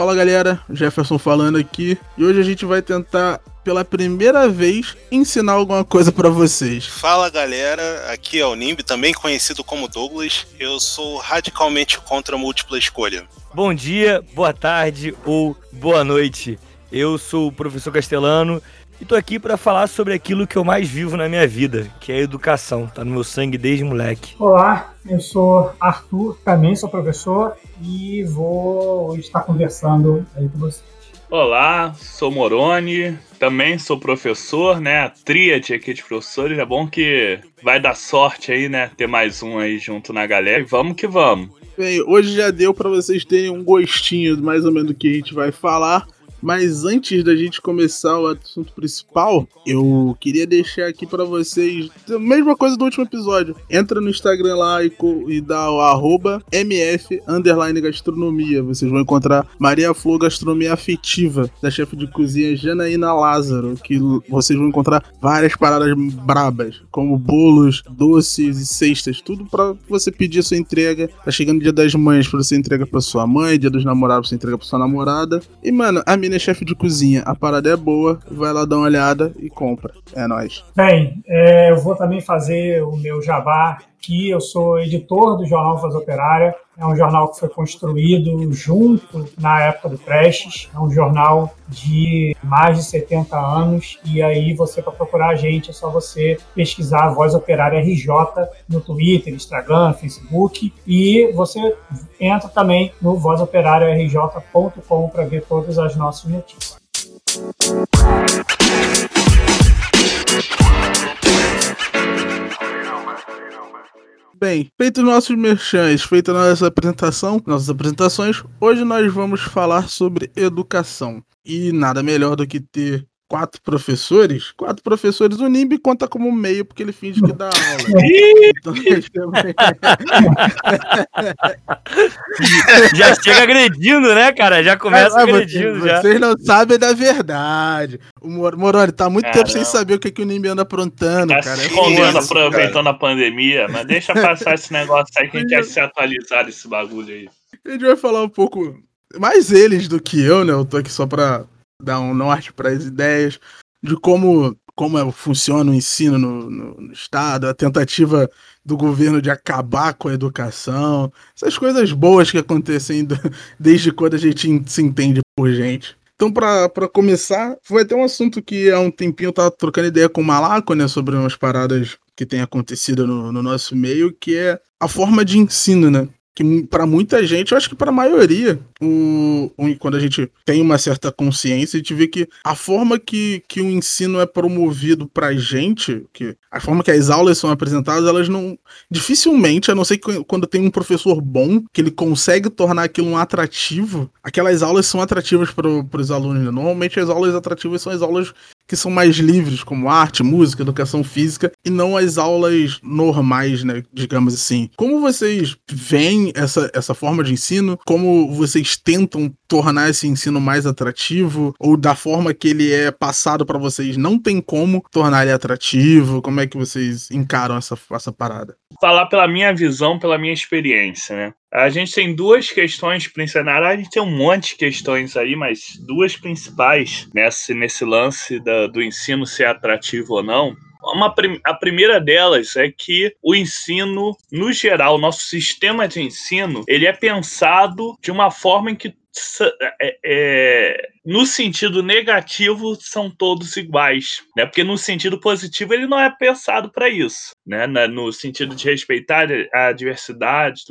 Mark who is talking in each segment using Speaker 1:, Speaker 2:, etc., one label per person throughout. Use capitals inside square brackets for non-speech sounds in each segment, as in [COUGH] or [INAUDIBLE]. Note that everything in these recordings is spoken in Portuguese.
Speaker 1: Fala galera, Jefferson falando aqui e hoje a gente vai tentar pela primeira vez ensinar alguma coisa para vocês.
Speaker 2: Fala galera, aqui é o Nimb, também conhecido como Douglas. Eu sou radicalmente contra a múltipla escolha.
Speaker 3: Bom dia, boa tarde ou boa noite. Eu sou o professor Castelano e tô aqui para falar sobre aquilo que eu mais vivo na minha vida, que é a educação. Tá no meu sangue desde moleque.
Speaker 4: Olá, eu sou Arthur, também sou professor e vou estar conversando aí com vocês.
Speaker 5: Olá, sou Moroni, também sou professor, né? A tríade aqui de professores. É bom que vai dar sorte aí, né? Ter mais um aí junto na galera. E vamos que vamos.
Speaker 1: Bem, hoje já deu para vocês terem um gostinho mais ou menos do que a gente vai falar. Mas antes da gente começar o assunto principal, eu queria deixar aqui para vocês a mesma coisa do último episódio. Entra no Instagram lá e, e dá o arroba MF gastronomia. Vocês vão encontrar Maria Flor Gastronomia Afetiva, da chefe de cozinha Janaína Lázaro, que vocês vão encontrar várias paradas brabas, como bolos, doces e cestas, tudo para você pedir sua entrega. Tá chegando o dia das mães para você entrega para sua mãe, dia dos namorados você entrega para sua namorada. E mano, a é chefe de cozinha. A parada é boa, vai lá dar uma olhada e compra. É nóis.
Speaker 4: Bem, é, eu vou também fazer o meu jabá aqui. Eu sou editor do jornal Voz Operária. É um jornal que foi construído junto na época do Prestes. É um jornal de mais de 70 anos. E aí, você, para procurar a gente, é só você pesquisar Voz Operária RJ no Twitter, Instagram, Facebook. E você entra também no vozoperariarj.com para ver todas as nossas notícias.
Speaker 1: Bem, feito nossos merchans, feita nossa apresentação, nossas apresentações, hoje nós vamos falar sobre educação. E nada melhor do que ter quatro professores, quatro professores, o Nimbi conta como meio, porque ele finge que dá [LAUGHS] aula. então, [LAUGHS]
Speaker 3: já chega agredindo, né, cara? Já começa ah, agredindo.
Speaker 1: Vocês,
Speaker 3: já.
Speaker 1: vocês não sabem da verdade. O Moroni tá muito tempo sem saber o que, que o Nimbi anda aprontando,
Speaker 5: tá
Speaker 1: cara.
Speaker 5: Se escondendo, é aproveitando cara. a pandemia, mas deixa passar esse negócio aí que a gente quer se atualizar desse bagulho aí.
Speaker 1: A gente vai falar um pouco mais eles do que eu, né? Eu tô aqui só pra dar um norte para as ideias de como, como é, funciona o ensino no, no, no, Estado, a tentativa do governo de acabar com a educação, essas coisas boas que acontecem [LAUGHS] desde quando a gente se entende por gente. Então, para começar, vai ter um assunto que há um tempinho eu tava trocando ideia com o Malaco, né, sobre umas paradas que tem acontecido no, no nosso meio, que é a forma de ensino, né? Que para muita gente, eu acho que para a maioria, o, o, quando a gente tem uma certa consciência, a gente vê que a forma que, que o ensino é promovido para gente, que a forma que as aulas são apresentadas, elas não. Dificilmente, a não ser que quando tem um professor bom, que ele consegue tornar aquilo um atrativo, aquelas aulas são atrativas para os alunos. Né? Normalmente as aulas atrativas são as aulas que são mais livres, como arte, música, educação física, e não as aulas normais, né? Digamos assim. Como vocês veem essa, essa forma de ensino? Como vocês tentam tornar esse ensino mais atrativo? Ou da forma que ele é passado para vocês, não tem como tornar ele atrativo? Como é que vocês encaram essa, essa parada?
Speaker 5: Falar pela minha visão, pela minha experiência, né? A gente tem duas questões principais. A gente tem um monte de questões aí, mas duas principais nesse, nesse lance da, do ensino ser atrativo ou não. Uma, a primeira delas é que o ensino, no geral, nosso sistema de ensino, ele é pensado de uma forma em que é, é, no sentido negativo são todos iguais, né? Porque no sentido positivo ele não é pensado para isso, né? No sentido de respeitar a diversidade,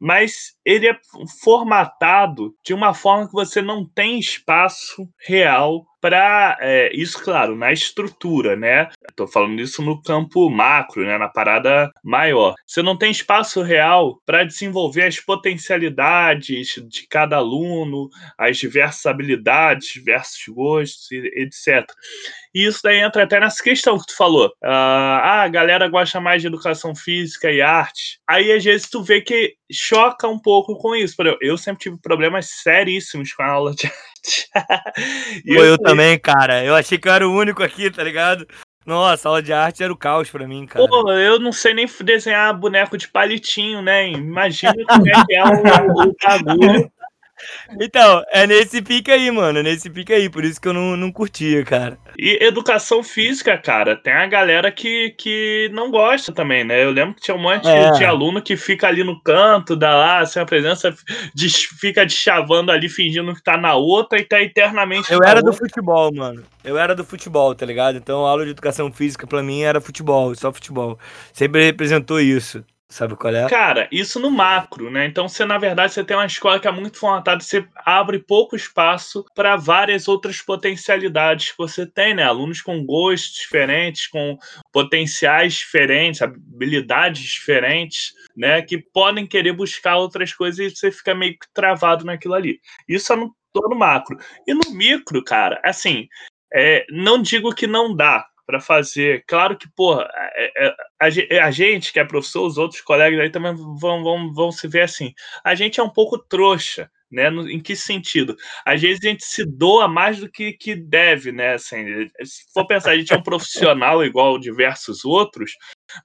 Speaker 5: mas ele é formatado de uma forma que você não tem espaço real para é, isso, claro, na estrutura, né? Estou falando isso no campo macro, né? Na parada maior. Você não tem espaço real para desenvolver as potencialidades de cada aluno, as diversas habilidades, diversos gostos, etc. E isso daí entra até nessa questão que tu falou. Uh, ah, a galera gosta mais de educação física e arte. Aí, às vezes, tu vê que choca um pouco com isso. Eu sempre tive problemas seríssimos com a aula de [LAUGHS]
Speaker 3: arte. eu, eu também, cara. Eu achei que eu era o único aqui, tá ligado? Nossa, aula de arte era o caos pra mim, cara.
Speaker 5: Pô, eu não sei nem desenhar boneco de palitinho, né? Imagina como é que é o, o [LAUGHS] bagulho
Speaker 3: Então, é nesse pique aí, mano. É nesse pique aí. Por isso que eu não, não curtia, cara.
Speaker 5: E educação física, cara, tem a galera que, que não gosta também, né? Eu lembro que tinha um monte
Speaker 3: É.
Speaker 5: de aluno que fica ali no canto, dá lá, sem a presença, des- fica deschavando ali, fingindo que tá na outra e tá eternamente
Speaker 3: Eu era do
Speaker 5: outra.
Speaker 3: futebol, mano. Eu era do futebol, tá ligado? Então a aula de educação física pra mim era futebol, só futebol. Sempre representou isso. Sabe qual é?
Speaker 5: Cara, isso no macro, né? Então, você, na verdade, você tem uma escola que é muito formatada, você abre pouco espaço para várias outras potencialidades que você tem, né? Alunos com gostos diferentes, com potenciais diferentes, habilidades diferentes, né? Que podem querer buscar outras coisas e você fica meio que travado naquilo ali. Isso é no, todo macro. E no micro, cara, assim, é, não digo que não dá para fazer. Claro que, porra, é- é- a, ge- a gente que é professor, os outros colegas aí também vão, vão, vão se ver assim. A gente é um pouco trouxa. Né? No- em que sentido? Às vezes a gente se doa mais do que, que deve, né? Assim, se for pensar, a gente é um profissional igual diversos outros,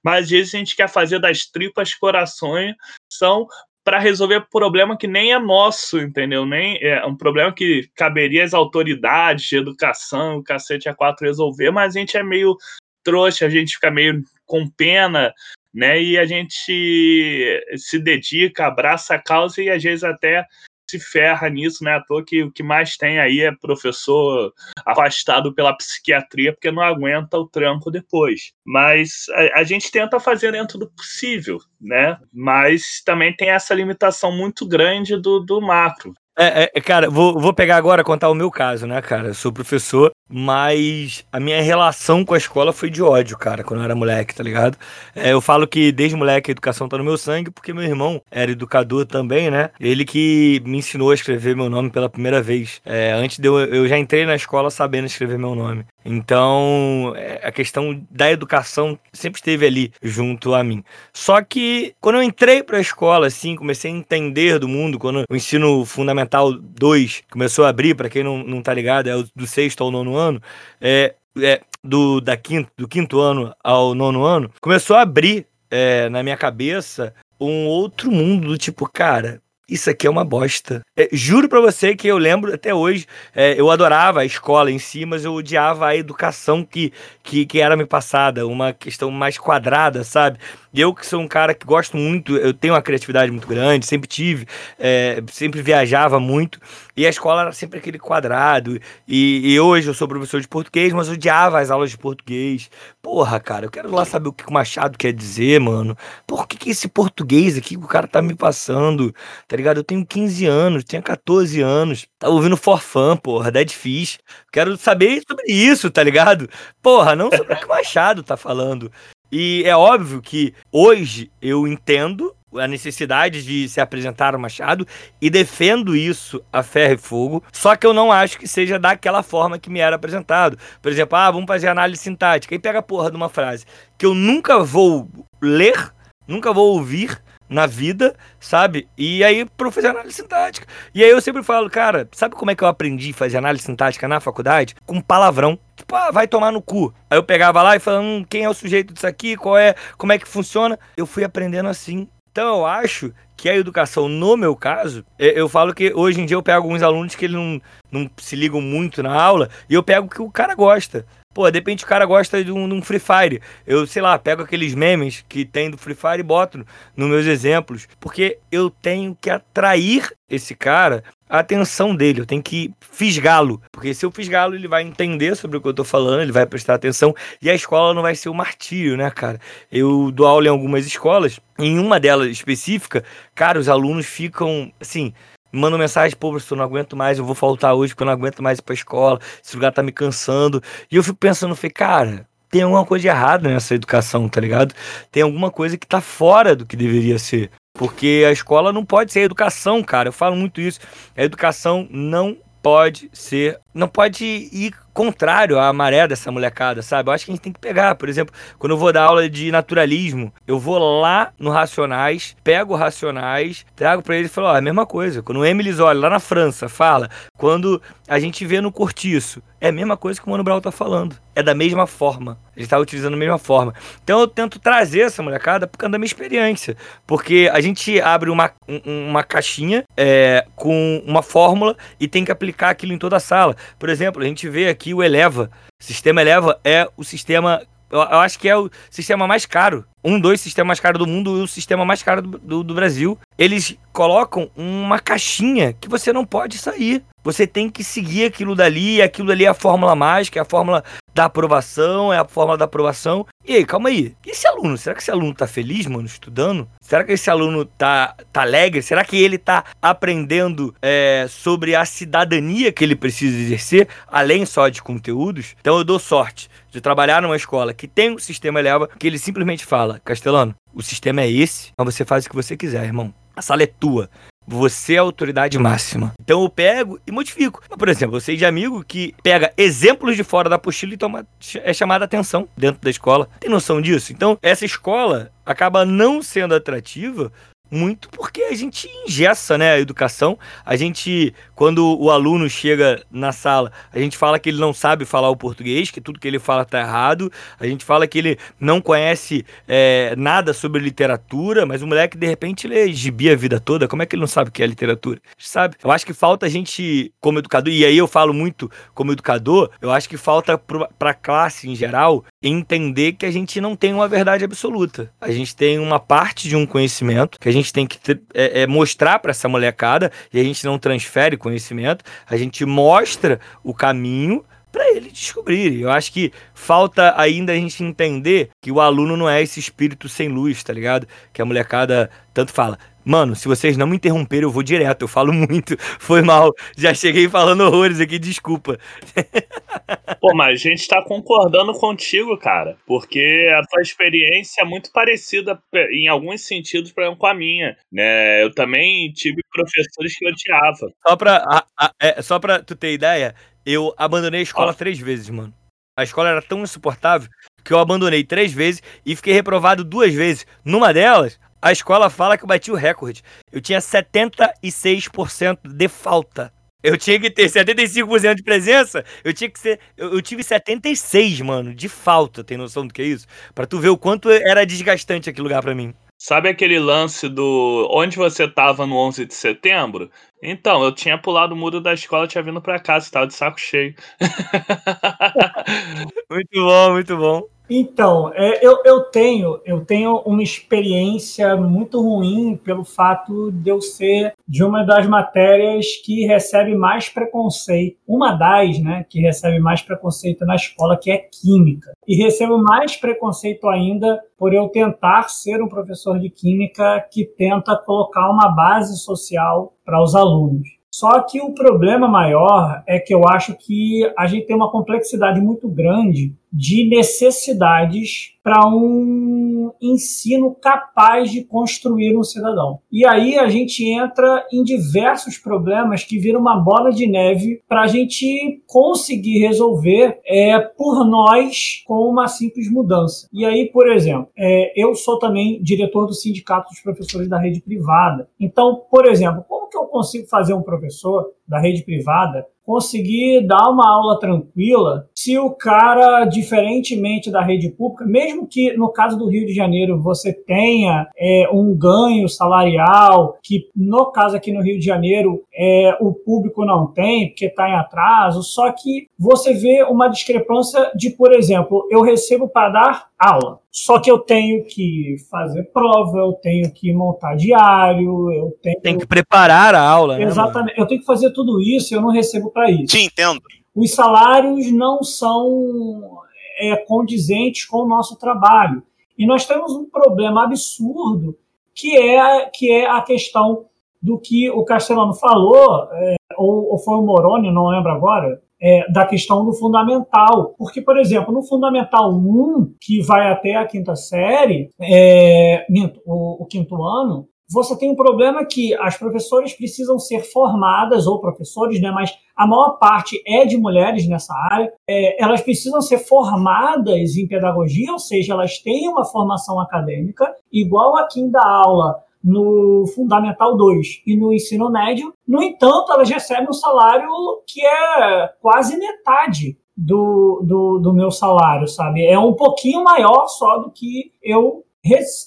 Speaker 5: mas às vezes a gente quer fazer das tripas corações são para resolver problema que nem é nosso, entendeu? Nem é um problema que caberia às autoridades de educação, o cacete a quatro resolver, mas a gente é meio trouxa, a gente fica meio com pena, né? E a gente se dedica, abraça a causa e às vezes até se ferra nisso, né? À toa que o que mais tem aí é professor afastado pela psiquiatria porque não aguenta o tranco depois. Mas a, a gente tenta fazer dentro do possível, né? Mas também tem essa limitação muito grande do, do macro.
Speaker 3: É, é, cara, vou, vou pegar agora contar o meu caso, né, cara? Eu sou professor, mas a minha relação com a escola foi de ódio, cara, quando eu era moleque, tá ligado? É, eu falo que desde moleque a educação tá no meu sangue, porque meu irmão era educador também, né? Ele que me ensinou a escrever meu nome pela primeira vez. É, antes de eu, eu já entrei na escola sabendo escrever meu nome. Então, é, a questão da educação sempre esteve ali junto a mim. Só que quando eu entrei pra escola, assim, comecei a entender do mundo, quando o ensino fundamental 2 começou a abrir, pra quem não, não tá ligado, é do sexto ao nono ano, é, é do, da quinto, do quinto ano ao nono ano, começou a abrir é, na minha cabeça um outro mundo do tipo, cara, isso aqui é uma bosta. É, juro pra você que eu lembro até hoje, é, eu adorava a escola em si, mas eu odiava a educação que, que, que era me passada, uma questão mais quadrada, sabe? Eu que sou um cara que gosto muito, eu tenho uma criatividade muito grande, sempre tive, é, sempre viajava muito, e a escola era sempre aquele quadrado. E, e hoje eu sou professor de português, mas odiava as aulas de português. Porra, cara, eu quero lá saber o que o Machado quer dizer, mano. Por que, que esse português aqui que o cara tá me passando? Tá ligado? Eu tenho 15 anos, tinha 14 anos, tava ouvindo Forfã, porra, Dead Fish. Quero saber sobre isso, tá ligado? Porra, não sobre o que o Machado tá falando. E é óbvio que hoje eu entendo a necessidade de se apresentar o Machado e defendo isso a ferro e fogo, só que eu não acho que seja daquela forma que me era apresentado. Por exemplo, ah, vamos fazer análise sintática. E pega a porra de uma frase que eu nunca vou ler, nunca vou ouvir na vida, sabe? E aí eu fazer análise sintática. E aí eu sempre falo, cara, sabe como é que eu aprendi a fazer análise sintática na faculdade? Com palavrão. Tipo, ah, vai tomar no cu. Aí eu pegava lá e falava, hum, quem é o sujeito disso aqui? Qual é? Como é que funciona? Eu fui aprendendo assim. Então eu acho que a educação, no meu caso, eu, falo que hoje em dia eu pego alguns alunos que ele não, não se ligam muito na aula e eu pego o que o cara gosta. Pô, de repente o cara gosta de um, de um Free Fire. Eu, sei lá, pego aqueles memes que tem do Free Fire e boto nos no meus exemplos. Porque eu tenho que atrair esse cara a atenção dele. Eu tenho que fisgá-lo. Porque se eu fisgá-lo, ele vai entender sobre o que eu tô falando, ele vai prestar atenção. E a escola não vai ser um martírio, né, cara? Eu dou aula em algumas escolas. Em uma delas específica, cara, os alunos ficam, assim, mandam mensagem, pô, professor, não aguento mais, eu vou faltar hoje porque eu não aguento mais ir pra escola, esse lugar tá me cansando. E eu fico pensando, falei, cara, tem alguma coisa de errado nessa educação, tá ligado? Tem alguma coisa que tá fora do que deveria ser. Porque a escola não pode ser educação, cara. Eu falo muito isso. A educação não pode ser não pode ir contrário à maré dessa molecada, sabe? Eu acho que a gente tem que pegar, por exemplo, quando eu vou dar aula de naturalismo, eu vou lá no Racionais, pego Racionais, trago para eles e falo, ó, é a mesma coisa. Quando o Emily olha lá na França, fala, quando a gente vê no Cortiço, é a mesma coisa que o Mano Brown tá falando. É da mesma forma. Ele está utilizando a mesma forma. Então eu tento trazer essa molecada por causa da minha experiência. Porque a gente abre uma, uma caixinha é, com uma fórmula e tem que aplicar aquilo em toda a sala. Por exemplo, a gente vê aqui o Eleva. O sistema Eleva é o sistema eu, acho que é o sistema mais caro. Um, dois sistemas mais caros do mundo e o sistema mais caro do, do, do, Brasil. Eles colocam uma caixinha que você não pode sair. Você tem que seguir aquilo dali, aquilo ali é a fórmula mágica, é a fórmula da aprovação, é a fórmula da aprovação. E aí, calma aí. E esse aluno? Será que esse aluno tá feliz, mano, estudando? Será que esse aluno tá, tá alegre? Será que ele tá aprendendo é, sobre a cidadania que ele precisa exercer, além só de conteúdos? Então eu dou sorte de trabalhar numa escola que tem um sistema eleva, que ele simplesmente fala, Castelano, o sistema é esse, mas você faz o que você quiser, irmão. A sala é tua. Você é a autoridade máxima. Então eu pego e modifico. Por exemplo, eu sei de amigo que pega exemplos de fora da apostila e toma, é chamada atenção dentro da escola. Tem noção disso? Então, essa escola acaba não sendo atrativa muito porque a gente ingessa né, a educação. A gente, quando o aluno chega na sala, a gente fala que ele não sabe falar o português, que tudo que ele fala está errado. A gente fala que ele não conhece é, nada sobre literatura, mas o moleque, de repente, lê gibi a vida toda. Como é que ele não sabe o que é literatura? Sabe? Eu acho que falta a gente, como educador, e aí eu falo muito como educador, eu acho que falta para a classe em geral entender que a gente não tem uma verdade absoluta. A gente tem uma parte de um conhecimento que a gente tem que é, é, mostrar para essa molecada e a gente não transfere conhecimento, a gente mostra o caminho para ele descobrir. Eu acho que falta ainda a gente entender que o aluno não é esse espírito sem luz, tá ligado? Que a molecada tanto fala. Mano, se vocês não me interromperem, eu vou direto. Eu falo [LAUGHS] muito. Foi mal. Já cheguei falando horrores aqui, desculpa. [LAUGHS]
Speaker 5: Pô, mas a gente tá concordando contigo, cara. Porque a tua experiência é muito parecida, em alguns sentidos, com a minha. Né? Eu também tive professores que eu odiava.
Speaker 3: Só pra, a, a, é, só pra tu ter ideia, eu abandonei a escola três vezes, mano. A escola era tão insuportável que eu abandonei três vezes e fiquei reprovado duas vezes. Numa delas, a escola fala que eu bati o recorde. Eu tinha 76% de falta. Eu tinha que ter 75% de presença, eu tinha que ser. Eu, eu, tive 76, mano, de falta, tem noção do que é isso? Pra tu ver o quanto era desgastante aquele lugar para mim.
Speaker 5: Sabe aquele lance do onde você tava no 11 de setembro? Então, eu tinha pulado o muro da escola, tinha vindo pra casa, tava de saco cheio. [LAUGHS]
Speaker 3: muito bom, muito bom.
Speaker 4: Então, é, eu, eu, tenho eu tenho uma experiência muito ruim pelo fato de eu ser de uma das matérias que recebe mais preconceito. Uma das, né, que recebe mais preconceito na escola, que é química. E recebo mais preconceito ainda por eu tentar ser um professor de química que tenta colocar uma base social para os alunos. Só que o problema maior é que eu acho que a gente tem uma complexidade muito grande de necessidades para um ensino capaz de construir um cidadão. E aí a gente entra em diversos problemas que viram uma bola de neve para a gente conseguir resolver é, por nós com uma simples mudança. E aí, por exemplo, é, eu sou também diretor do Sindicato dos Professores da Rede Privada. Então, por exemplo, que eu consigo fazer um professor da rede privada conseguir dar uma aula tranquila se o cara, diferentemente da rede pública, mesmo que no caso do Rio de Janeiro você tenha é, um ganho salarial, que no caso aqui no Rio de Janeiro é, o público não tem, porque está em atraso, só que você vê uma discrepância de, por exemplo, eu recebo para dar aula. Só que eu tenho que fazer prova, eu tenho que montar diário, eu tenho.
Speaker 3: Tem que preparar a aula,
Speaker 4: né? Exatamente.
Speaker 3: eu
Speaker 4: tenho que fazer tudo isso e eu não recebo para isso.
Speaker 2: Te entendo.
Speaker 4: Os salários não são é, condizentes com o nosso trabalho. E nós temos um problema absurdo que é, que é a questão do que o Castelano falou, é, ou, ou foi o Moroni, não lembro agora, é, da questão do fundamental. Porque, por exemplo, no Fundamental 1, que vai até a quinta série, é, o, o, quinto ano, você tem um problema que as professoras precisam ser formadas, ou professores, né, mas a maior parte é de mulheres nessa área, é, elas precisam ser formadas em pedagogia, ou seja, elas têm uma formação acadêmica, igual a quem dá aula no Fundamental 2 e no ensino médio. No entanto, elas recebem um salário que é quase metade do, do, do meu salário, sabe? É um pouquinho maior só do que eu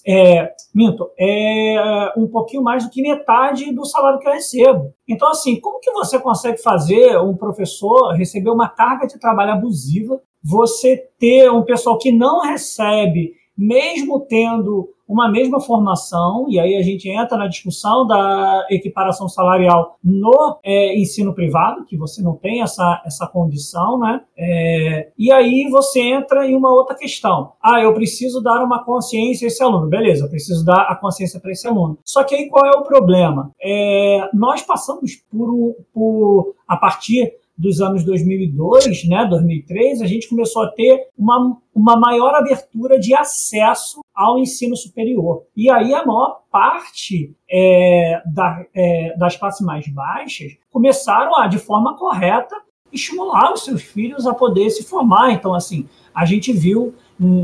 Speaker 4: é, minto, é um pouquinho mais do que metade do salário que eu recebo. Então, assim, como que você consegue fazer um professor receber uma carga de trabalho abusiva, você ter um pessoal que não recebe, mesmo tendo uma mesma formação, e aí a gente entra na discussão da equiparação salarial no é, ensino privado, que você não tem essa, essa condição, né? É, e aí você entra em uma outra questão. Ah, eu preciso dar uma consciência a esse aluno. Beleza, eu preciso dar a consciência para esse aluno. Só que aí qual é o problema? É, nós passamos por, por a partir dos anos 2002, né, 2003, a gente começou a ter uma, uma maior abertura de acesso ao ensino superior. E aí a maior parte é, da, é, das classes mais baixas começaram a, de forma correta, estimular os seus filhos a poder se formar. Então, assim, a gente viu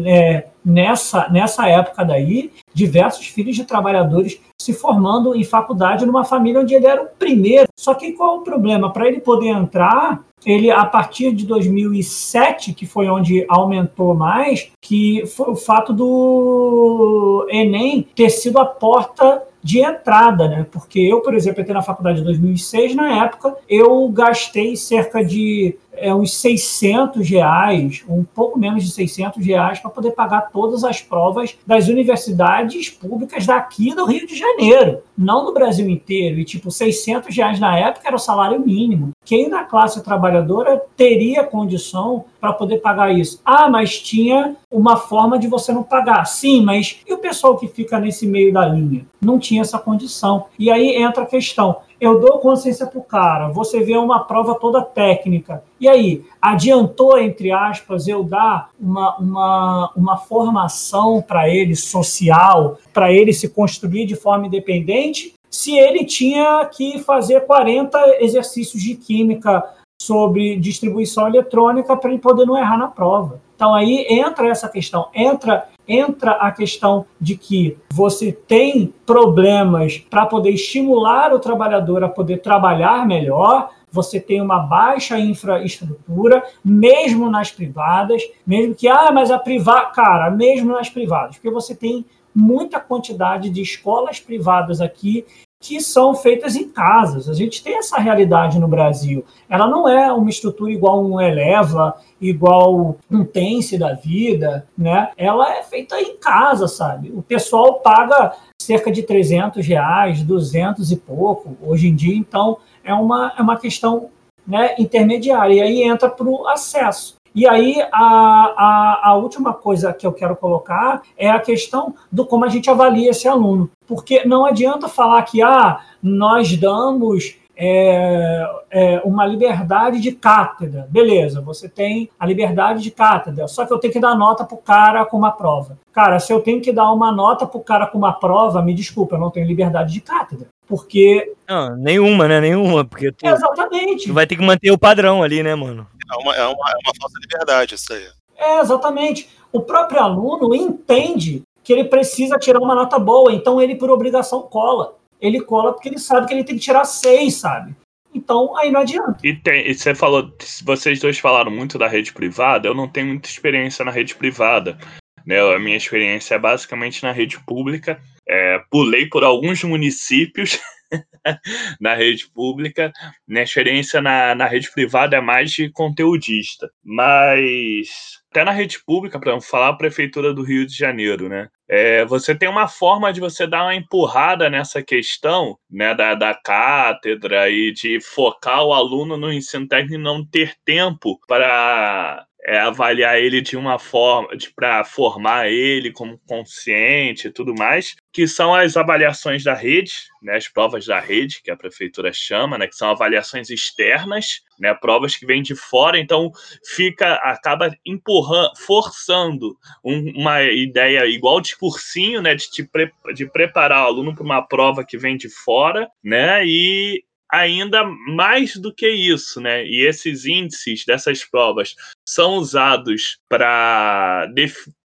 Speaker 4: é, nessa, nessa época daí diversos filhos de trabalhadores se formando em faculdade numa família onde ele era o primeiro. Só que qual o problema? Para ele poder entrar, ele a partir de 2007, que foi onde aumentou mais, que foi o fato do Enem ter sido a porta de entrada, né? Porque eu, por exemplo, entrei na faculdade em 2006, na época eu gastei cerca de é, uns 600 reais, um pouco menos de 600 reais, para poder pagar todas as provas das universidades públicas daqui do Rio de Janeiro, não do Brasil inteiro. E, tipo, 600 reais na época era o salário mínimo. Quem na classe trabalhadora teria condição para poder pagar isso? Ah, mas tinha uma forma de você não pagar. Sim, mas e o pessoal que fica nesse meio da linha? Não tinha essa condição. E aí entra a questão eu dou consciência para o cara, você vê uma prova toda técnica. E aí, adiantou, entre aspas, eu dar uma, uma, uma formação para ele social, para ele se construir de forma independente, se ele tinha que fazer 40 exercícios de química sobre distribuição eletrônica para ele poder não errar na prova. Então aí entra essa questão, entra entra a questão de que você tem problemas para poder estimular o trabalhador a poder trabalhar melhor, você tem uma baixa infraestrutura, mesmo nas privadas, mesmo que, ah, mas a privada, cara, mesmo nas privadas, porque você tem muita quantidade de escolas privadas aqui que são feitas em casas. A gente tem essa realidade no Brasil. Ela não é uma estrutura igual um Eleva, igual um Tense da vida, né? Ela é feita em casa, sabe? O pessoal paga cerca de 300 reais, 200 e pouco hoje em dia. Então, é uma, é uma questão né, intermediária. E aí entra para o acesso. E aí, a, a, a, última coisa que eu quero colocar é a questão do como a gente avalia esse aluno. Porque não adianta falar que ah, nós damos é, é, uma liberdade de cátedra. Beleza, você tem a liberdade de cátedra, só que eu tenho que dar nota para o cara com uma prova. Cara, se eu tenho que dar uma nota para o cara com uma prova, me desculpa, eu não tenho liberdade de cátedra. Porque.
Speaker 3: Não, nenhuma, né? Nenhuma. Porque tu,
Speaker 4: Exatamente.
Speaker 3: Tu vai ter que manter o padrão ali, né, mano?
Speaker 2: É uma, é uma, é uma falsa liberdade isso aí.
Speaker 4: É, exatamente. O próprio aluno entende que ele precisa tirar uma nota boa, então ele, por obrigação, cola. Ele cola porque ele sabe que ele tem que tirar seis, sabe? Então, aí não adianta.
Speaker 5: E, tem, e você falou, vocês dois falaram muito da rede privada, eu não tenho muita experiência na rede privada. Né? A minha experiência é basicamente na rede pública. É, pulei por alguns municípios [LAUGHS] [LAUGHS] na rede pública. Minha experiência na, na rede privada é mais de conteudista. Mas até na rede pública, para falar a Prefeitura do Rio de Janeiro, né? É, você tem uma forma de você dar uma empurrada nessa questão né, da, da cátedra e de focar o aluno no ensino técnico e não ter tempo para é, avaliar ele de uma forma para formar ele como consciente e tudo mais, que são as avaliações da rede, né, as provas da rede, que a prefeitura chama, né, que são avaliações externas, né, provas que vêm de fora, então fica acaba empurrando, forçando um, uma ideia igual de cursinho, né, de, te pre, de preparar o aluno para uma prova que vem de fora, né, e ainda mais do que isso, né? E esses índices dessas provas são usados para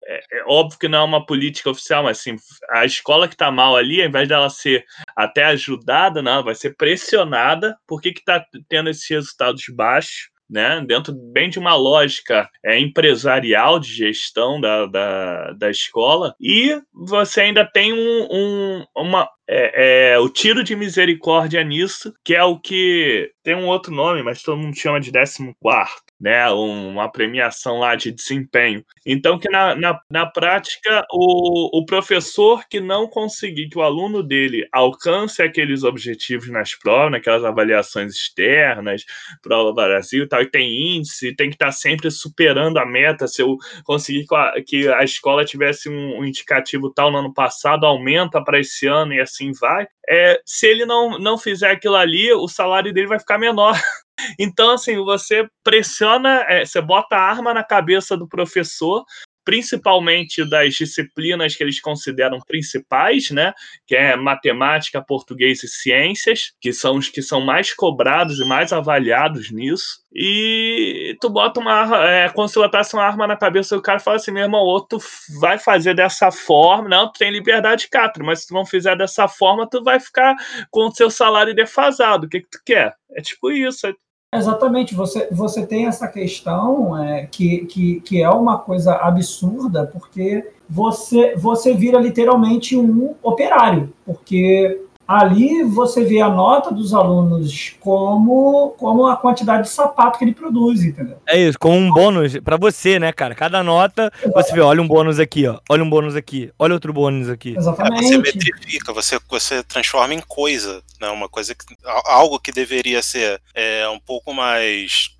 Speaker 5: é, é, óbvio que não é uma política oficial, mas assim, a escola que está mal ali, ao invés dela ser até ajudada, não, ela vai ser pressionada. Por que está tendo esses resultados baixos? Né, dentro bem de uma lógica é, empresarial de gestão da, da, da escola, e você ainda tem um, um uma, é, é, o tiro de misericórdia nisso, que é o que tem um outro nome, mas todo mundo chama de 14 quarto né, uma premiação lá de desempenho. Então, que na, na, na prática, o, o professor que não conseguir que o aluno dele alcance aqueles objetivos nas provas, naquelas avaliações externas, prova Brasil e tal, e tem índice, tem que estar sempre superando a meta. Se eu conseguir que a, que a escola tivesse um, um indicativo tal no ano passado, aumenta para esse ano e assim vai. É, se ele não, não fizer aquilo ali, o salário dele vai ficar menor. [LAUGHS] Então, assim, você pressiona, é, você bota a arma na cabeça do professor, principalmente das disciplinas que eles consideram principais, né? Que é matemática, português e ciências, que são os que são mais cobrados e mais avaliados nisso. E tu bota uma é como se botasse uma arma na cabeça do cara e fala assim, meu irmão, tu vai fazer dessa forma, não, tu tem liberdade catra, mas se tu não fizer dessa forma, tu vai ficar com o seu salário defasado. O que, que tu quer? É tipo isso, é
Speaker 4: Exatamente, você, você tem essa questão é, que, que, que é uma coisa absurda, porque você, você vira literalmente um operário, porque Ali você vê a nota dos alunos como, como a quantidade de sapato que ele produz, entendeu?
Speaker 3: É isso, como um bônus para você, né, cara? Cada nota, Exatamente. você vê, olha um bônus aqui, ó, olha um bônus aqui, olha outro bônus aqui.
Speaker 2: Exatamente. É, você metrifica, você, você transforma em coisa, né? Uma coisa que, algo que deveria ser é, um pouco mais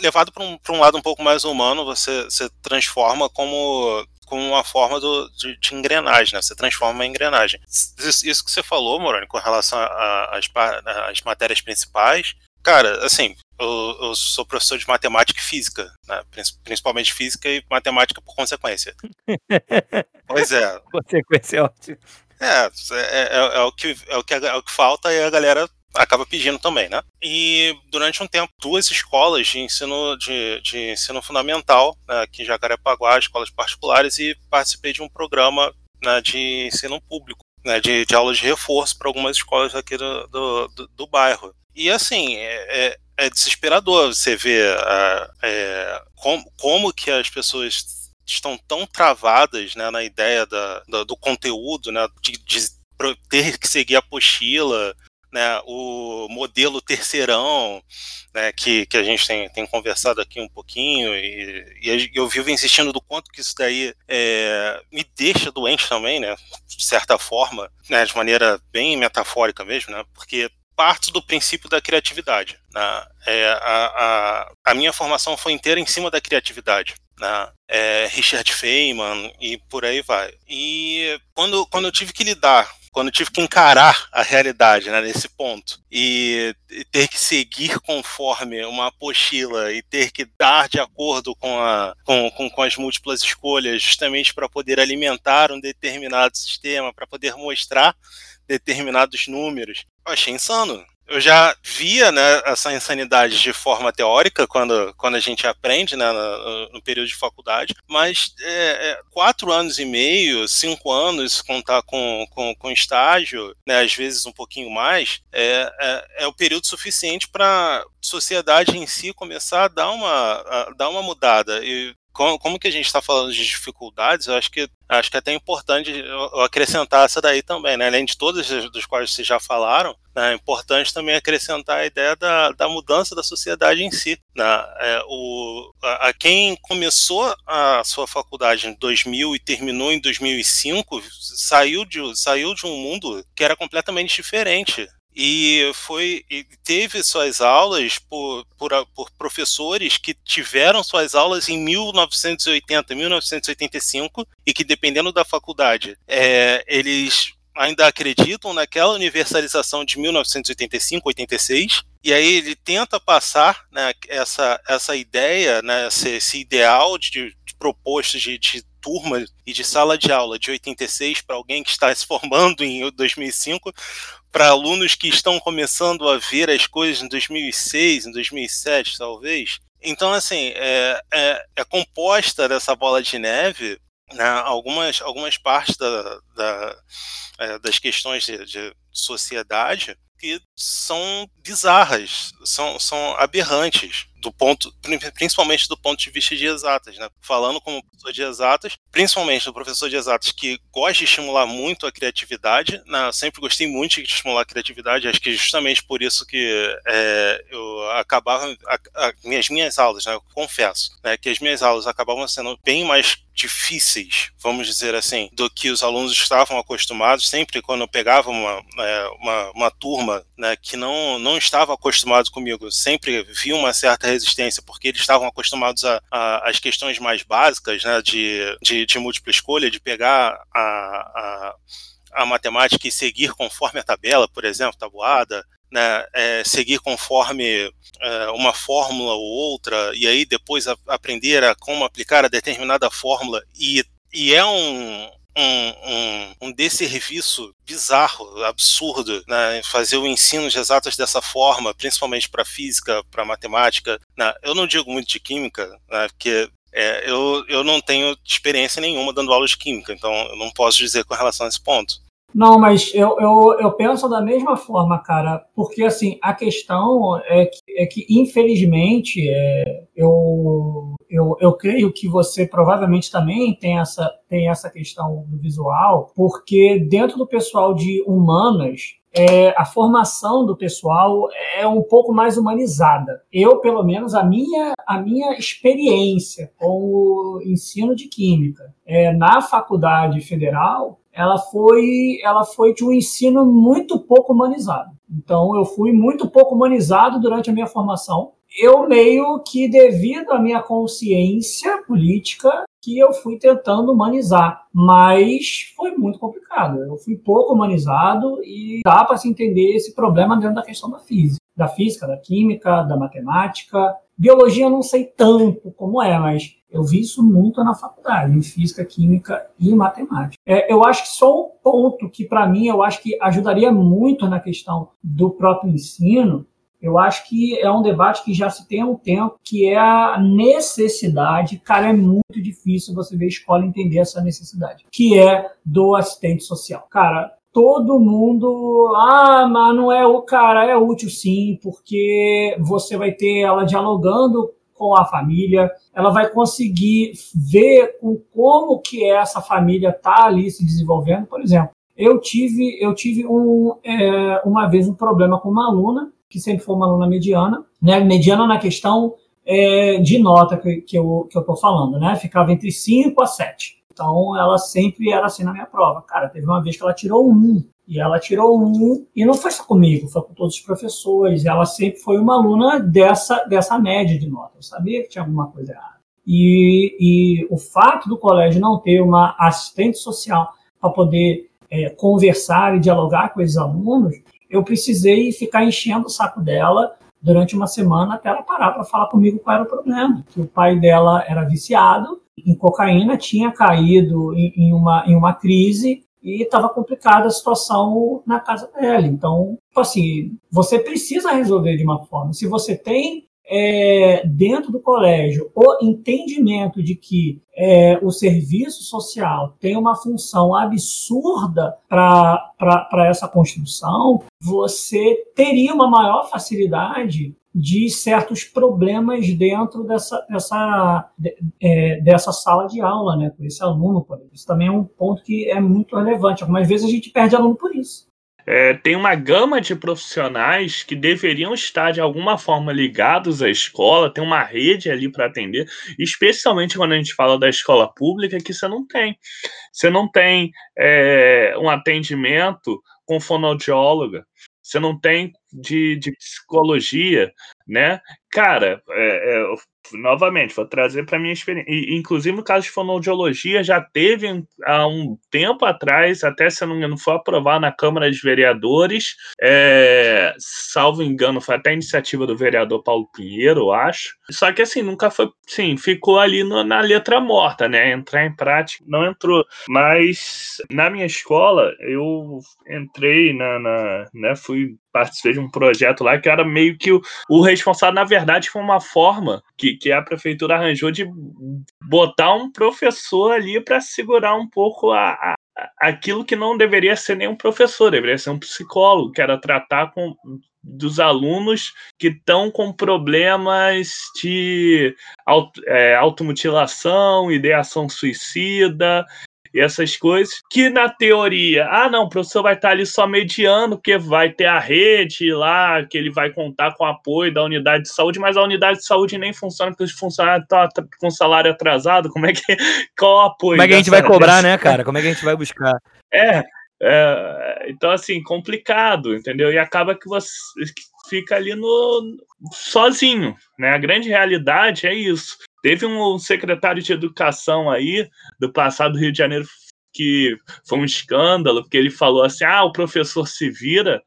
Speaker 2: levado para um, um lado um pouco mais humano, você, você transforma como como uma forma do, de, de, engrenagem, né? Você transforma em engrenagem. Isso, isso que você falou, Moroni, com relação às matérias principais, cara, assim, eu, eu, sou professor de matemática e física, né? principalmente física e matemática por consequência. [LAUGHS] pois é.
Speaker 3: Consequência é ótima.
Speaker 2: É, é, é, é, o que, é, o que, é o que falta e a galera acaba pedindo também, né? E durante um tempo, duas escolas de ensino de, de ensino fundamental, né, aqui em Jacarepaguá, escolas particulares, e participei de um programa né, de ensino público, né, de, de aula de reforço para algumas escolas aqui do, do, do, do bairro. E assim, é, é, é desesperador você ver é, como, como que as pessoas estão tão travadas né, na ideia da, da do conteúdo, né, de, de ter que seguir a apostila, né, o modelo terceirão, né, que, que a gente tem, tem conversado aqui um pouquinho, e, e eu vivo insistindo do quanto que isso daí é, me deixa doente também, né, de certa forma, né, de maneira bem metafórica mesmo, né, porque parte do princípio da criatividade. Né, é, a, a, a minha formação foi inteira em cima da criatividade. Né? É, Richard Feynman e por aí vai. E quando, quando eu tive que lidar quando tive que encarar a realidade né, nesse ponto e, e, ter que seguir conforme uma apostila e ter que dar de acordo com, a, com, com, com as múltiplas escolhas, justamente para poder alimentar um determinado sistema, para poder mostrar determinados números, eu achei insano eu já via né, essa insanidade de forma teórica quando, quando a gente aprende né, no, no período de faculdade, mas é, é, quatro anos e meio, cinco anos, contar com, com, com estágio, né, às vezes um pouquinho mais, é, é, é o período suficiente para a sociedade em si começar a dar uma, a dar uma mudada. E como, como que a gente está falando de dificuldades, eu acho que acho que é até importante eu acrescentar essa daí também, né? Além de todas dos quais vocês já falaram, né? é importante também acrescentar a ideia da, da mudança da sociedade em si. Né? É, o, a, a, quem começou a sua faculdade em 2000 e terminou em 2005 saiu de, saiu de um mundo que era completamente diferente e foi e teve suas aulas por, por, por, professores que tiveram suas aulas em 1980, 1985 e que dependendo da faculdade, é, eles ainda acreditam naquela universalização de 1985, 86 e aí ele tenta passar né, essa, essa ideia, né, esse, esse ideal de, de proposto de, de turma e de sala de aula de 86 para alguém que está se formando em 2005 para alunos que estão começando a ver as coisas em 2006, em 2007, talvez. Então, assim, é, é, é composta dessa bola de neve né, algumas, algumas partes da, da, é, das questões de, de sociedade que são bizarras, são, são aberrantes do ponto, principalmente do ponto de vista de exatas, né? Falando como professor de exatas, principalmente do professor de exatas que gosta de estimular muito a criatividade, né? Eu sempre gostei muito de estimular a criatividade, acho que justamente por isso que é, eu acabava, a, a, minhas minhas aulas, né? Eu confesso, né? Que as minhas aulas acabavam sendo bem mais difíceis, vamos dizer assim, do que os alunos estavam acostumados. Sempre quando eu pegava uma, é, uma, uma turma né, que não, não estava acostumado comigo, sempre vi uma certa resistência, porque eles estavam acostumados às questões mais básicas né, de, de, de múltipla escolha, de pegar a, a a matemática e seguir conforme a tabela, por exemplo, tabuada, né, é, seguir conforme é, uma fórmula ou outra, e aí depois a, aprender a como aplicar a determinada fórmula, e, e é um, um, um, um desserviço bizarro, absurdo, né, fazer o ensino de exatas dessa forma, principalmente para física, para matemática. Né, eu não digo muito de química, né, porque é, eu, eu não tenho experiência nenhuma dando aula de química, então eu não posso dizer com relação a esse ponto.
Speaker 4: Não, mas eu, eu, eu penso da mesma forma, cara, porque assim, a questão é que, é que infelizmente, é, eu, eu, eu creio que você provavelmente também tem essa, tem essa questão do visual, porque dentro do pessoal de humanas, é, a formação do pessoal é um pouco mais humanizada. Eu, pelo menos, a minha, a minha experiência com o ensino de química é, na faculdade federal ela foi, ela foi de um ensino muito pouco humanizado. Então, eu fui muito pouco humanizado durante a minha formação. Eu meio que, devido à minha consciência política, que eu fui tentando humanizar, mas foi muito complicado. Eu fui pouco humanizado e dá para se entender esse problema dentro da questão da física, da física, da química, da matemática. Biologia eu não sei tanto como é, mas eu vi isso muito na faculdade, em física, química e matemática. É, eu acho que só um ponto que, para mim, eu acho que ajudaria muito na questão do próprio ensino, eu acho que é um debate que já se tem há um tempo, que é a necessidade, cara, é muito difícil você ver a escola entender essa necessidade, que é do assistente social. Cara, todo mundo, ah, mas não é o cara, é útil sim, porque você vai ter ela dialogando com a família, ela vai conseguir ver como que essa família está ali se desenvolvendo. Por exemplo, eu tive, eu tive um, é, uma vez um problema com uma aluna, que sempre foi uma aluna mediana, né, mediana na questão é, de nota que, que eu estou falando, né, ficava entre 5 a 7. Então, ela sempre era assim na minha prova. Cara, teve uma vez que ela tirou um. E ela tirou um, e não foi só comigo, foi com todos os professores. Ela sempre foi uma aluna dessa, dessa média de nota. Eu sabia que tinha alguma coisa errada. E, e o fato do colégio não ter uma assistente social para poder é, conversar e dialogar com esses alunos, eu precisei ficar enchendo o saco dela durante uma semana até ela parar para falar comigo qual era o problema. Que o pai dela era viciado em cocaína, tinha caído em, uma, em uma crise e estava complicada a situação na casa dela. Então, tipo assim, você precisa resolver de uma forma. Se você tem é, dentro do colégio o entendimento de que é, o serviço social tem uma função absurda para essa construção, você teria uma maior facilidade de certos problemas dentro dessa, dessa, de, é, dessa sala de aula, né, com esse aluno. Por isso também é um ponto que é muito relevante. Algumas vezes a gente perde aluno por isso.
Speaker 5: É, tem uma gama de profissionais que deveriam estar de alguma forma ligados à escola, tem uma rede ali para atender, especialmente quando a gente fala da escola pública, que você não tem. Você não tem é, um atendimento com fonoaudióloga, você não tem de, de psicologia, né? Cara, é, é, novamente, vou trazer para minha experiência. E, inclusive, no caso de fonoaudiologia, já teve há um tempo atrás, até se não engano, foi aprovado na Câmara de Vereadores, é, salvo engano, foi até iniciativa do vereador Paulo Pinheiro, eu acho. Só que assim, nunca foi, sim, ficou ali no, na letra morta, né? Entrar em prática não entrou. Mas na minha escola, eu entrei na, na né, fui participei de um projeto lá que era meio que o, o responsável, na verdade, foi uma forma que, que a prefeitura arranjou de botar um professor ali para segurar um pouco a, a, aquilo que não deveria ser nem um professor, deveria ser um psicólogo, que era tratar com dos alunos que estão com problemas de auto, é, automutilação, ideação suicida, e essas coisas, que na teoria, ah, não, o professor vai estar ali só mediando, porque vai ter a rede lá, que ele vai contar com o apoio da unidade de saúde, mas a unidade de saúde nem funciona porque os funcionários estão com salário atrasado, como é que, [LAUGHS] qual o apoio?
Speaker 3: Como é que a gente vai cobrar, né, cara? Como é que a gente vai buscar?
Speaker 5: É, é, então, assim, complicado, entendeu? E acaba que você fica ali no sozinho, né? A grande realidade é isso. Teve um secretário de educação aí do passado do Rio de Janeiro que foi um escândalo, porque ele falou assim: ah, o professor se vira.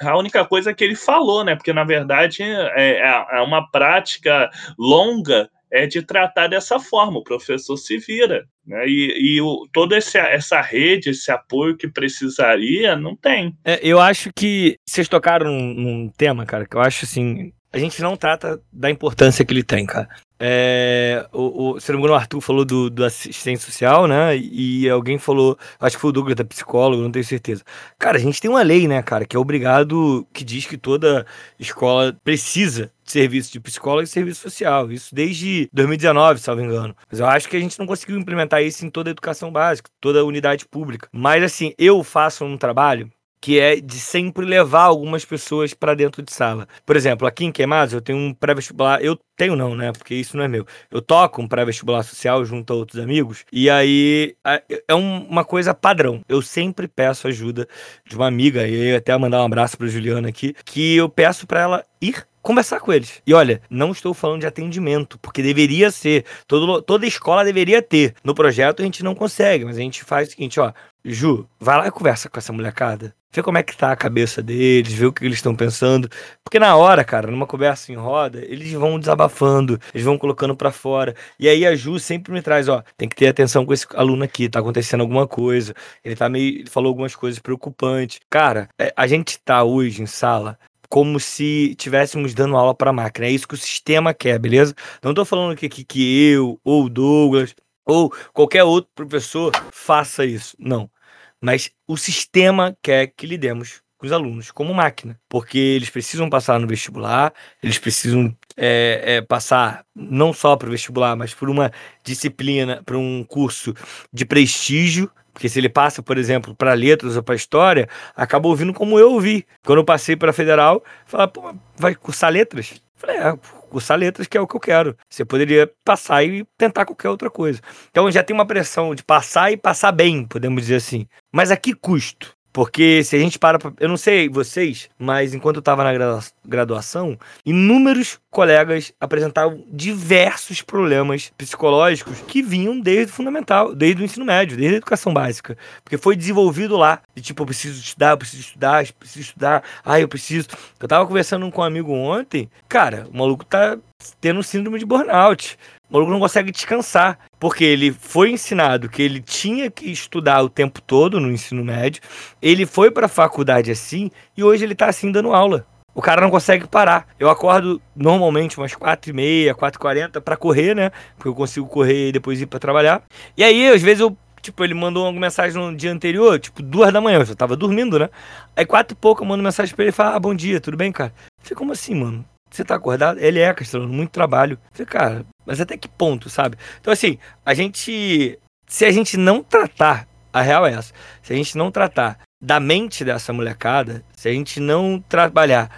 Speaker 5: A única coisa que ele falou, né? Porque na verdade é, é, é uma prática longa é de tratar dessa forma, o professor se vira. Né? E, e o, toda esse, essa rede, esse apoio que precisaria, não tem.
Speaker 3: É, eu acho que vocês tocaram num, num tema, cara, que eu acho assim. A gente não trata da importância que ele tem, cara. É, o, o, se não me engano, o Arthur falou do, do assistente social, né? E alguém falou, acho que foi o Douglas da psicólogo, não tenho certeza. Cara, a gente tem uma lei, né, cara, que é obrigado, que diz que toda escola precisa de serviço de psicólogo e serviço social. Isso desde 2019, salvo engano. Mas eu acho que a gente não conseguiu implementar isso em toda a educação básica, toda a unidade pública. Mas assim, eu faço um trabalho que é de sempre levar algumas pessoas para dentro de sala. Por exemplo, aqui em Queimados eu tenho um pré-vestibular, eu tenho não, né? Porque isso não é meu. Eu toco um pré-vestibular social junto a outros amigos e aí é uma coisa padrão. Eu sempre peço ajuda de uma amiga e eu até mandar um abraço para Juliana aqui, que eu peço para ela ir conversar com eles. E olha, não estou falando de atendimento, porque deveria ser, todo, toda escola deveria ter. No projeto a gente não consegue, mas a gente faz o seguinte, ó, Ju, vai lá e conversa com essa molecada. Vê como é que tá a cabeça deles, vê o que eles estão pensando. Porque na hora, cara, numa conversa em roda, eles vão desabafando, eles vão colocando para fora. E aí a Ju sempre me traz, ó, tem que ter atenção com esse aluno aqui, tá acontecendo alguma coisa. Ele tá meio. Ele falou algumas coisas preocupantes. Cara, é, a gente tá hoje em sala como se tivéssemos dando aula para máquina. É isso que o sistema quer, beleza? Não tô falando que, que, que eu, ou o Douglas, ou qualquer outro professor faça isso. Não. Mas o sistema quer que lidemos com os alunos como máquina, porque eles precisam passar no vestibular, eles precisam é, é, passar não só para o vestibular, mas por uma disciplina, para um curso de prestígio. Porque se ele passa, por exemplo, para letras ou para história, acaba ouvindo como eu ouvi. Quando eu passei para federal, fala, pô, vai cursar letras? Falei, é, cursar letras que é o que eu quero. Você poderia passar e tentar qualquer outra coisa. Então já tem uma pressão de passar e passar bem, podemos dizer assim. Mas a que custo? Porque se a gente para. Pra, eu não sei vocês, mas enquanto eu estava na graduação, inúmeros colegas apresentavam diversos problemas psicológicos que vinham desde o fundamental, desde o ensino médio, desde a educação básica. Porque foi desenvolvido lá. De tipo, eu preciso estudar, eu preciso estudar, eu preciso estudar, ah, eu preciso. Eu tava conversando com um amigo ontem, cara, o maluco tá tendo síndrome de burnout. O maluco não consegue descansar, porque ele foi ensinado que ele tinha que estudar o tempo todo no ensino médio, ele foi para a faculdade assim, e hoje ele tá assim dando aula. O cara não consegue parar. Eu acordo normalmente umas 4h30, 4h40 para correr, né? Porque eu consigo correr e depois ir para trabalhar. E aí, às vezes, eu Tipo, ele mandou uma mensagem no dia anterior, tipo, duas da manhã, eu já tava dormindo, né? Aí quatro e pouco eu mando mensagem pra ele e falo, ah, bom dia, tudo bem, cara? Eu falei, como assim, mano? Você tá acordado? Ele é, Castelano, muito trabalho. Eu falei, cara, mas até que ponto, sabe? Então, assim, a gente. Se a gente não tratar, a real é essa, se a gente não tratar da mente dessa molecada, se a gente não trabalhar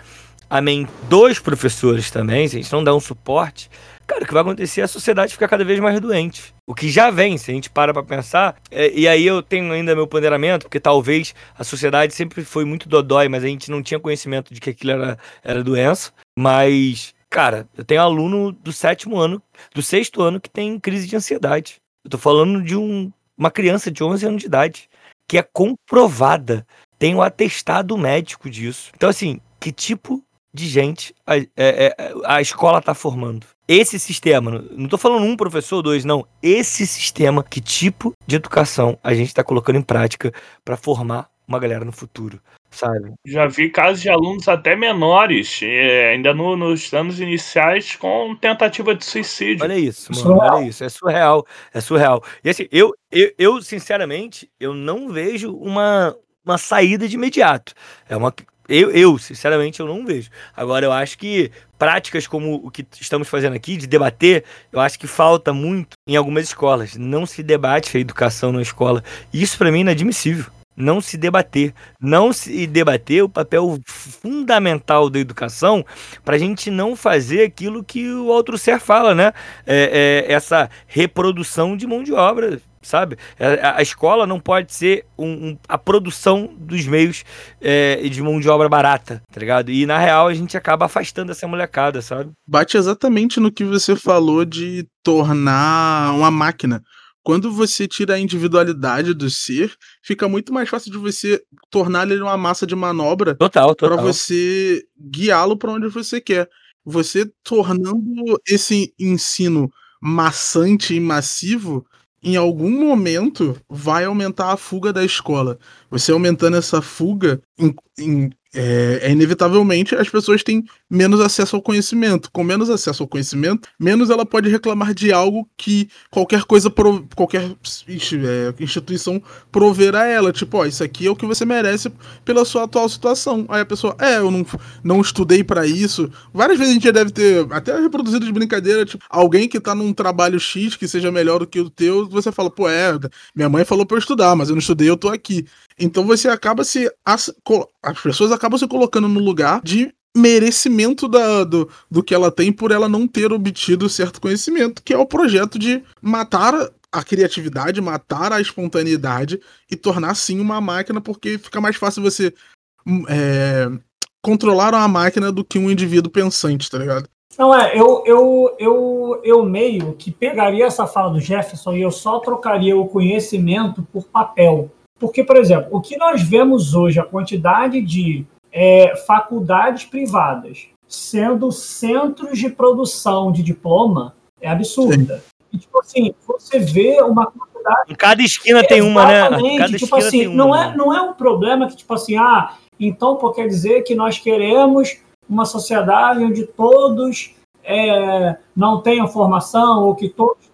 Speaker 3: a mente dos professores também, se a gente não der um suporte, cara, o que vai acontecer é a sociedade ficar cada vez mais doente. o que já vem, se a gente para para pensar, é, e aí eu tenho ainda meu ponderamento, porque talvez a sociedade sempre foi muito dodói, mas a gente não tinha conhecimento de que aquilo era, era doença, mas, cara, eu tenho aluno do sétimo ano, do sexto ano, que tem crise de ansiedade. Eu tô falando de um, uma criança de 11 anos de idade, que é comprovada, tem o um atestado médico disso. Então, assim, que tipo de gente a, é, é, a escola está formando. Esse sistema, não estou falando um professor, dois, não. Esse sistema, que tipo de educação a gente está colocando em prática para formar uma galera no futuro, sabe?
Speaker 5: Já vi casos de alunos até menores, é, ainda no, nos anos iniciais, com tentativa de suicídio.
Speaker 3: Olha isso, mano, surreal. olha isso. É surreal, é surreal. E assim, eu, eu, eu sinceramente, eu não vejo uma, uma saída de imediato. É uma eu, eu, sinceramente, eu não vejo. Agora, eu acho que práticas como o que estamos fazendo aqui, de debater, eu acho que falta muito em algumas escolas. Não se debate a educação na escola. Isso, para mim, é inadmissível. Não se debater. Não se debater o papel fundamental da educação para a gente não fazer aquilo que o outro ser fala, né? É, é, essa reprodução de mão de obra sabe? É, a, escola não pode ser um, um, a produção dos meios é, de mão de obra barata, tá ligado? E na real a gente acaba afastando essa molecada, sabe?
Speaker 1: Bate exatamente no que você falou de tornar uma máquina. Quando você tira a individualidade do ser, fica muito mais fácil de você tornar ele uma massa de manobra
Speaker 3: total,
Speaker 1: total. para você guiá-lo para onde você quer. Você tornando esse ensino maçante e massivo, em algum momento vai aumentar a fuga da escola. Você aumentando essa fuga, em, em, é, é, inevitavelmente as pessoas têm menos acesso ao conhecimento. Com menos acesso ao conhecimento, menos ela pode reclamar de algo que qualquer coisa, pro, qualquer é, instituição prover a ela. Tipo, ó, isso aqui é o que você merece pela sua atual situação. Aí a pessoa, é, eu não, não estudei para isso. Várias vezes a gente já deve ter até reproduzido de brincadeira, tipo, alguém que tá num trabalho X que seja melhor do que o teu, você fala, pô, é, minha mãe falou pra eu estudar, mas eu não estudei, eu tô aqui. Então você acaba se. As, as pessoas acabam se colocando no lugar de merecimento da, do, do que ela tem por ela não ter obtido certo conhecimento, que é o projeto de matar a criatividade, matar a espontaneidade e tornar sim uma máquina, porque fica mais fácil você hum, é, controlar uma máquina do que um indivíduo pensante, tá ligado?
Speaker 4: Não, é, eu, eu, eu, eu meio que pegaria essa fala do Jefferson e eu só trocaria o conhecimento por papel. Porque, por exemplo, o que nós vemos hoje, a quantidade de é, faculdades privadas sendo centros de produção de diploma é absurda. E, tipo assim, você vê uma
Speaker 3: quantidade. Em cada esquina tem uma, né?
Speaker 4: Cada tipo assim, uma, não, é, não é um problema que, tipo assim, ah, então pô, quer dizer que nós queremos uma sociedade onde todos é, não tenham formação ou que todos.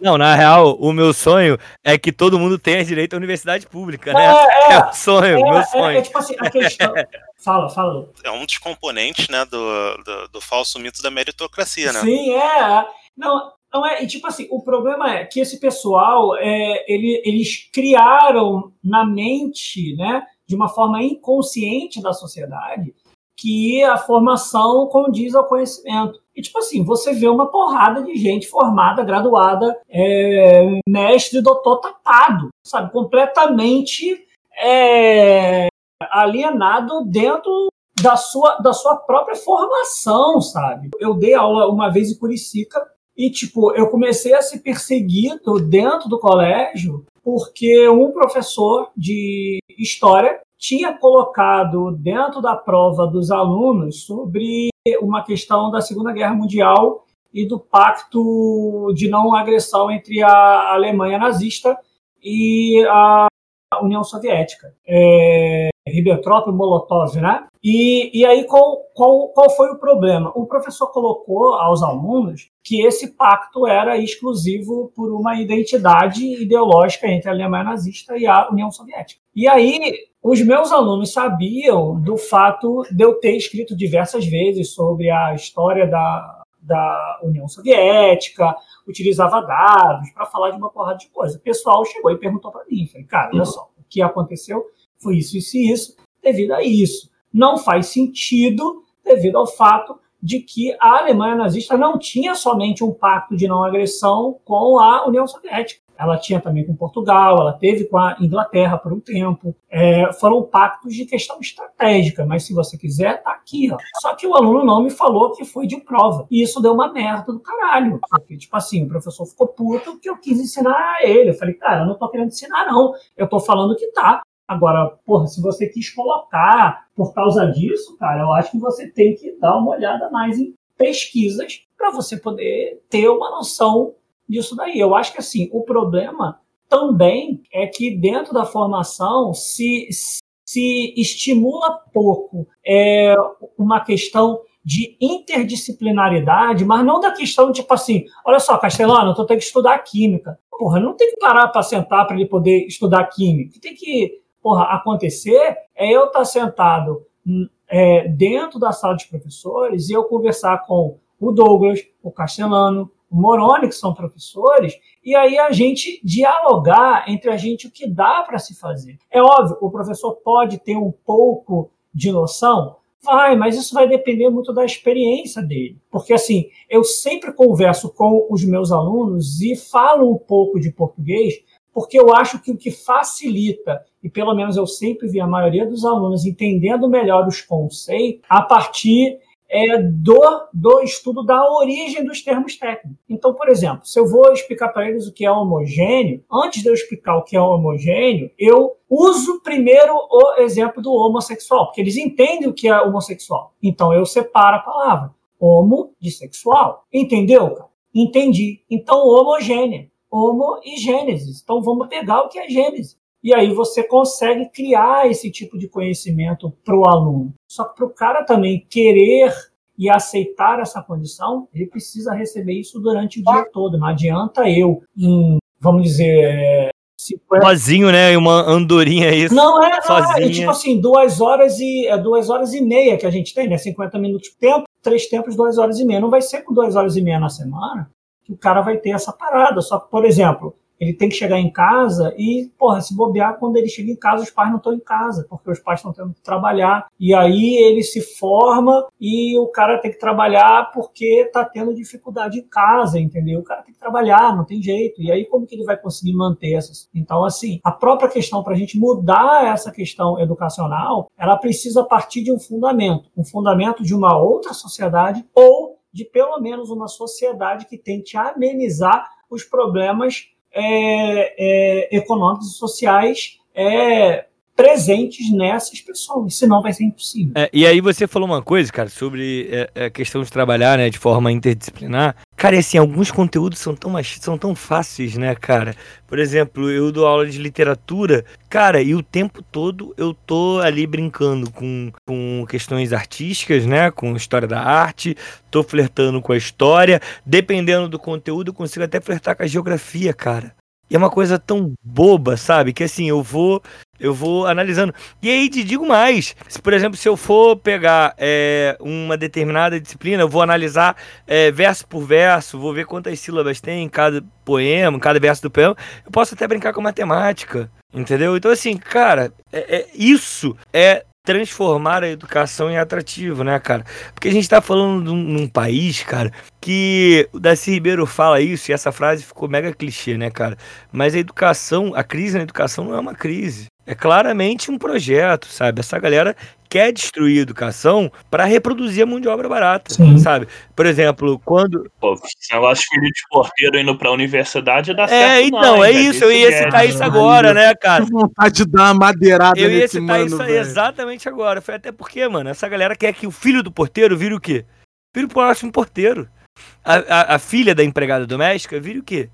Speaker 3: Não, na real, o meu sonho é que todo mundo tenha direito à universidade pública, né? É, é, [LAUGHS] é o sonho, é, meu é, sonho. É, tipo assim, a questão. [LAUGHS]
Speaker 4: fala, fala.
Speaker 2: É um dos componentes, né, do, do, do falso mito da meritocracia, né?
Speaker 4: Sim, é. Não, não é, e tipo assim, o problema é que esse pessoal, é, ele, eles criaram na mente, né, de uma forma inconsciente da sociedade, que a formação condiz ao conhecimento. E, tipo assim, você vê uma porrada de gente formada, graduada, é, mestre, doutor tapado, sabe? Completamente é, alienado dentro da sua, da sua própria formação, sabe? Eu dei aula uma vez em Curicica e, tipo, eu comecei a ser perseguido dentro do colégio porque um professor de história tinha colocado dentro da prova dos alunos sobre uma questão da Segunda Guerra Mundial e do pacto de não agressão entre a Alemanha nazista e a União Soviética. É, Ribbentrop e Molotov, né? E, e aí, qual, qual, qual foi o problema? O professor colocou aos alunos que esse pacto era exclusivo por uma identidade ideológica entre a Alemanha nazista e a União Soviética. E aí, os meus alunos sabiam do fato de eu ter escrito diversas vezes sobre a história da, da União Soviética, utilizava dados para falar de uma porrada de coisa. O pessoal chegou e perguntou para mim, falei, cara, olha só, o que aconteceu foi isso, isso e isso, devido a isso. Não faz sentido devido ao fato de que a Alemanha nazista não tinha somente um pacto de não agressão com a União Soviética. Ela tinha também com Portugal, ela teve com a Inglaterra por um tempo. É, foram pactos de questão estratégica, mas se você quiser, tá aqui. Ó. Só que o aluno não me falou que foi de prova. E isso deu uma merda do caralho. Porque, tipo assim, o professor ficou puto que eu quis ensinar a ele. Eu falei, cara, eu não tô querendo ensinar, não. Eu tô falando que tá. Agora, porra, se você quis colocar por causa disso, cara, eu acho que você tem que dar uma olhada mais em pesquisas para você poder ter uma noção disso daí. Eu acho que assim, o problema também é que dentro da formação se, se estimula pouco é, uma questão de interdisciplinaridade, mas não da questão tipo assim, olha só, Castelano, eu tenho que estudar química. Porra, não tem que parar para sentar para ele poder estudar química. Tem que porra, acontecer é eu estar sentado hum, é, dentro da sala de professores e eu conversar com o Douglas, o Castelano, o Moroni, que são professores, e aí a gente dialogar entre a gente o que dá para se fazer. É óbvio, o professor pode ter um pouco de noção, vai, mas isso vai depender muito da experiência dele. Porque assim, eu sempre converso com os meus alunos e falo um pouco de português, porque eu acho que o que facilita, e pelo menos eu sempre vi a maioria dos alunos entendendo melhor os conceitos a partir é, do, do estudo da origem dos termos técnicos. Então, por exemplo, se eu vou explicar para eles o que é homogêneo, antes de eu explicar o que é homogêneo, eu uso primeiro o exemplo do homossexual, porque eles entendem o que é homossexual. Então, eu separo a palavra homo de sexual. Entendeu, cara? Entendi. Então, homogênea homo e gênesis. Então vamos pegar o que é gênese. E aí você consegue criar esse tipo de conhecimento para o aluno. Só que para o cara também querer e aceitar essa condição, ele precisa receber isso durante o dia todo. Não adianta eu, em, vamos dizer,
Speaker 3: 50... Sozinho, né? Uma andorinha isso.
Speaker 4: Não, é, não, é, é, tipo assim, duas horas e é duas horas e meia que a gente tem, né? 50 minutos de tempo, três tempos, duas horas e meia. Não vai ser com duas horas e meia na semana que o cara vai ter essa parada. Só que, por exemplo, ele tem que chegar em casa e, porra, se bobear, quando ele chega em casa, os pais não estão em casa, porque os pais estão tendo que trabalhar. E aí ele se forma e o cara tem que trabalhar porque está tendo dificuldade em casa, entendeu? O cara tem que trabalhar, não tem jeito. E aí como que ele vai conseguir manter essas? Então, assim, a própria questão para a gente mudar essa questão educacional, ela precisa partir de um fundamento, um fundamento de uma outra sociedade ou de pelo menos uma sociedade que tente amenizar os problemas é, é, econômicos e sociais é, presentes nessas pessoas, senão vai ser impossível.
Speaker 3: É, e aí você falou uma coisa, cara, sobre é, a questão de trabalhar, né, de forma interdisciplinar. Cara, assim, alguns conteúdos são tão, são tão fáceis, né, cara? Por exemplo, eu dou aula de literatura, cara, e o tempo todo eu tô ali brincando com, com questões artísticas, né, com história da arte, tô flertando com a história, dependendo do conteúdo, eu consigo até flertar com a geografia, cara. E é uma coisa tão boba, sabe? Que assim, eu vou eu vou analisando. E aí te digo mais: se, por exemplo, se eu for pegar é, uma determinada disciplina, eu vou analisar é, verso por verso, vou ver quantas sílabas tem em cada poema, em cada verso do poema, eu posso até brincar com matemática. Entendeu? Então, assim, cara, é, é isso é transformar a educação em atrativo, né, cara? Porque a gente tá falando de um, num país, cara, que o Darcy Ribeiro fala isso e essa frase ficou mega clichê, né, cara? Mas a educação, a crise na educação não é uma crise. É claramente um projeto, sabe? Essa galera quer destruir a educação para reproduzir a mão de obra barata, Sim. sabe? Por exemplo, quando.
Speaker 5: Pô, esse negócio de filho de porteiro indo pra universidade dá
Speaker 3: é,
Speaker 5: certo.
Speaker 3: É, então, não, é isso. Eu ia citar isso agora, né, cara?
Speaker 1: vontade de dar uma madeirada
Speaker 3: Eu ia citar mano, isso véio. exatamente agora. Foi até porque, mano, essa galera quer que o filho do porteiro vire o quê? Vire o próximo porteiro. A, a, a filha da empregada doméstica vire o quê?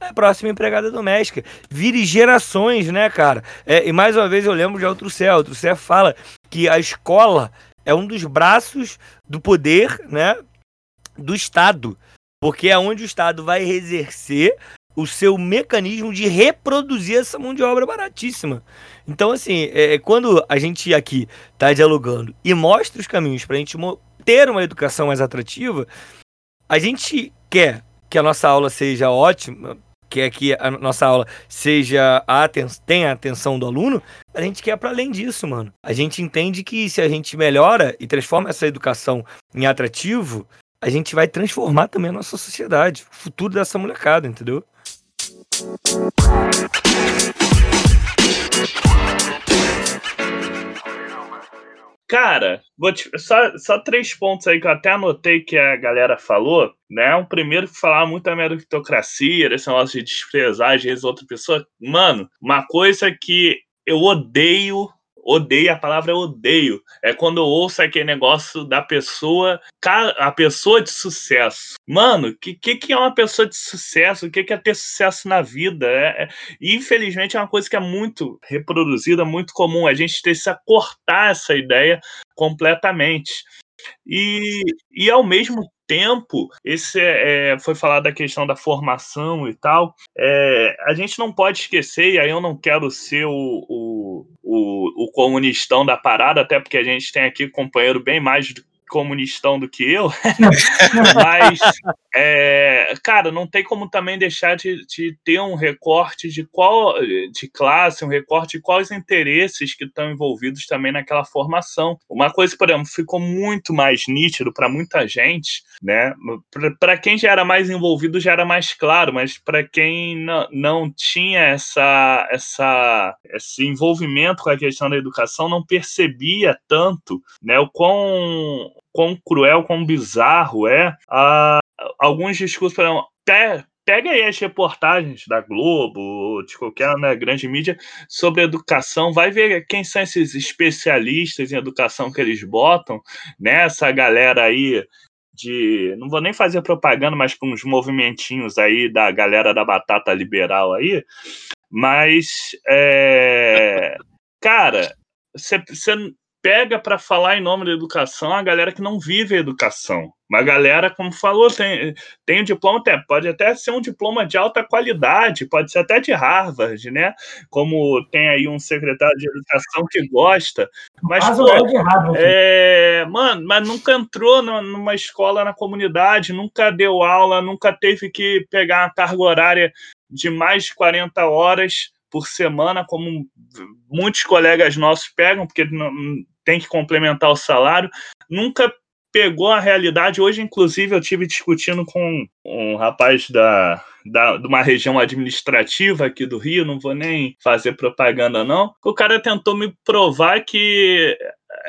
Speaker 3: É próxima empregada doméstica. Vire gerações, né, cara? É, e mais uma vez eu lembro de Outro Céu. Outro Céu fala que a escola é um dos braços do poder, né, do Estado. Porque é onde o Estado vai exercer o seu mecanismo de reproduzir essa mão de obra baratíssima. Então, assim, é, quando a gente aqui está dialogando e mostra os caminhos para a gente ter uma educação mais atrativa, a gente quer que a nossa aula seja ótima, quer que a nossa aula seja a tenha a atenção do aluno, a gente quer para além disso, mano. A gente entende que se a gente melhora e transforma essa educação em atrativo, a gente vai transformar também a nossa sociedade, o futuro dessa molecada, entendeu?
Speaker 5: Cara, te, só, só três pontos aí que eu até anotei que a galera falou, né? O primeiro que falava muito da meritocracia, desse negócio de desprezar às vezes outra pessoa. Mano, uma coisa que eu odeio odeio, a palavra odeio. É quando eu ouço aquele negócio da pessoa, a pessoa de sucesso. Mano, o que, que, que, é uma pessoa de sucesso? O que, que é ter sucesso na vida? É, é, infelizmente é uma coisa que é muito reproduzida, muito comum. A gente precisa cortar essa ideia completamente. E, e ao mesmo tempo, esse é, é, foi falado da questão da formação e tal. É, a gente não pode esquecer, e aí eu não quero ser o, o, o, o comunistão da parada, até porque a gente tem aqui companheiro bem mais comunistão do que eu, [LAUGHS] mas, é, cara, não tem como também deixar de, de, ter um recorte de qual de classe, um recorte de quais interesses que estão envolvidos também naquela formação. Uma coisa, por exemplo, ficou muito mais nítido para muita gente, né? Para quem já era mais envolvido já era mais claro, mas para quem não, não tinha essa, essa, esse envolvimento com a questão da educação, não percebia tanto, né? O quão quão cruel, quão bizarro é a, alguns discursos, por exemplo, pega aí as reportagens da Globo, de qualquer né, grande mídia, sobre educação, vai ver quem são esses especialistas em educação que eles botam, né? Galera aí de. Não vou nem fazer propaganda, mas com uns movimentinhos aí da galera da batata liberal aí. Mas, é, cara, você pega para falar em nome da educação a galera que não vive a educação. Uma galera, como falou, tem, tem um diploma, até, pode até ser um diploma de alta qualidade, pode ser até de Harvard, né? Como tem aí um secretário de educação que gosta. Mas, pô, é. É, mano, mas nunca entrou numa escola na comunidade, nunca deu aula, nunca teve que pegar uma carga horária de mais de 40 horas por semana, como muitos colegas nossos pegam, porque tem que complementar o salário, nunca pegou a realidade. Hoje, inclusive, eu tive discutindo com um rapaz da, da, de uma região administrativa aqui do Rio, não vou nem fazer propaganda, não. O cara tentou me provar que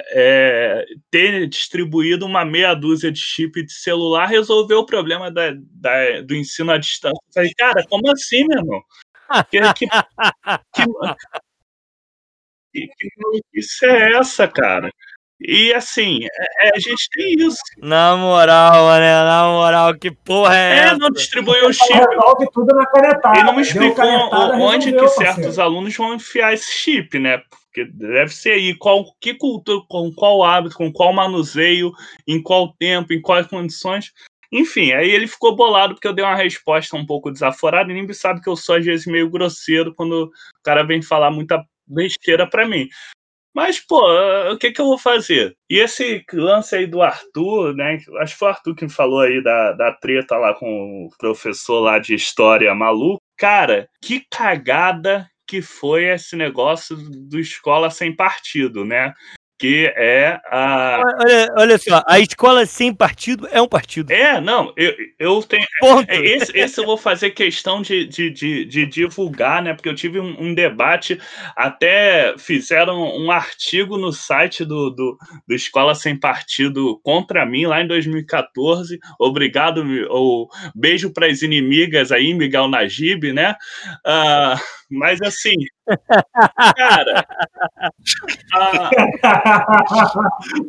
Speaker 5: é, ter distribuído uma meia dúzia de chip de celular resolveu o problema da, da, do ensino à distância. Eu falei, cara, como assim, meu irmão? [LAUGHS] Que, que, que, que, que maluquice é essa, cara? E assim, é, a gente tem isso.
Speaker 3: Na moral, né? Na moral, que porra é, é essa?
Speaker 5: não distribuiu o chip.
Speaker 4: Resolve tudo na canetada.
Speaker 5: E não me explicou onde que certos alunos vão enfiar esse chip, né? Porque deve ser aí qual que cultura, com qual hábito, com qual manuseio, em qual tempo, em quais condições. Enfim, aí ele ficou bolado porque eu dei uma resposta um pouco desaforada e nem sabe que eu sou às vezes meio grosseiro quando o cara vem falar muita besteira para mim. Mas, pô, o que, que eu vou fazer? E esse lance aí do Arthur, né? Acho que foi o Arthur que falou aí da, da treta lá com o professor lá de história maluco. Cara, que cagada que foi esse negócio do escola sem partido, né? Que é a.
Speaker 3: Olha, olha só, a escola sem partido é um partido.
Speaker 5: É, não, eu, eu tenho. Ponto. É, esse, esse eu vou fazer questão de, de, de, de divulgar, né? Porque eu tive um, um, debate, até fizeram um artigo no site do, do, do Escola Sem Partido contra mim lá em 2014. Obrigado, ou beijo para as inimigas aí, Miguel Najib, né? Uh, mas assim, cara.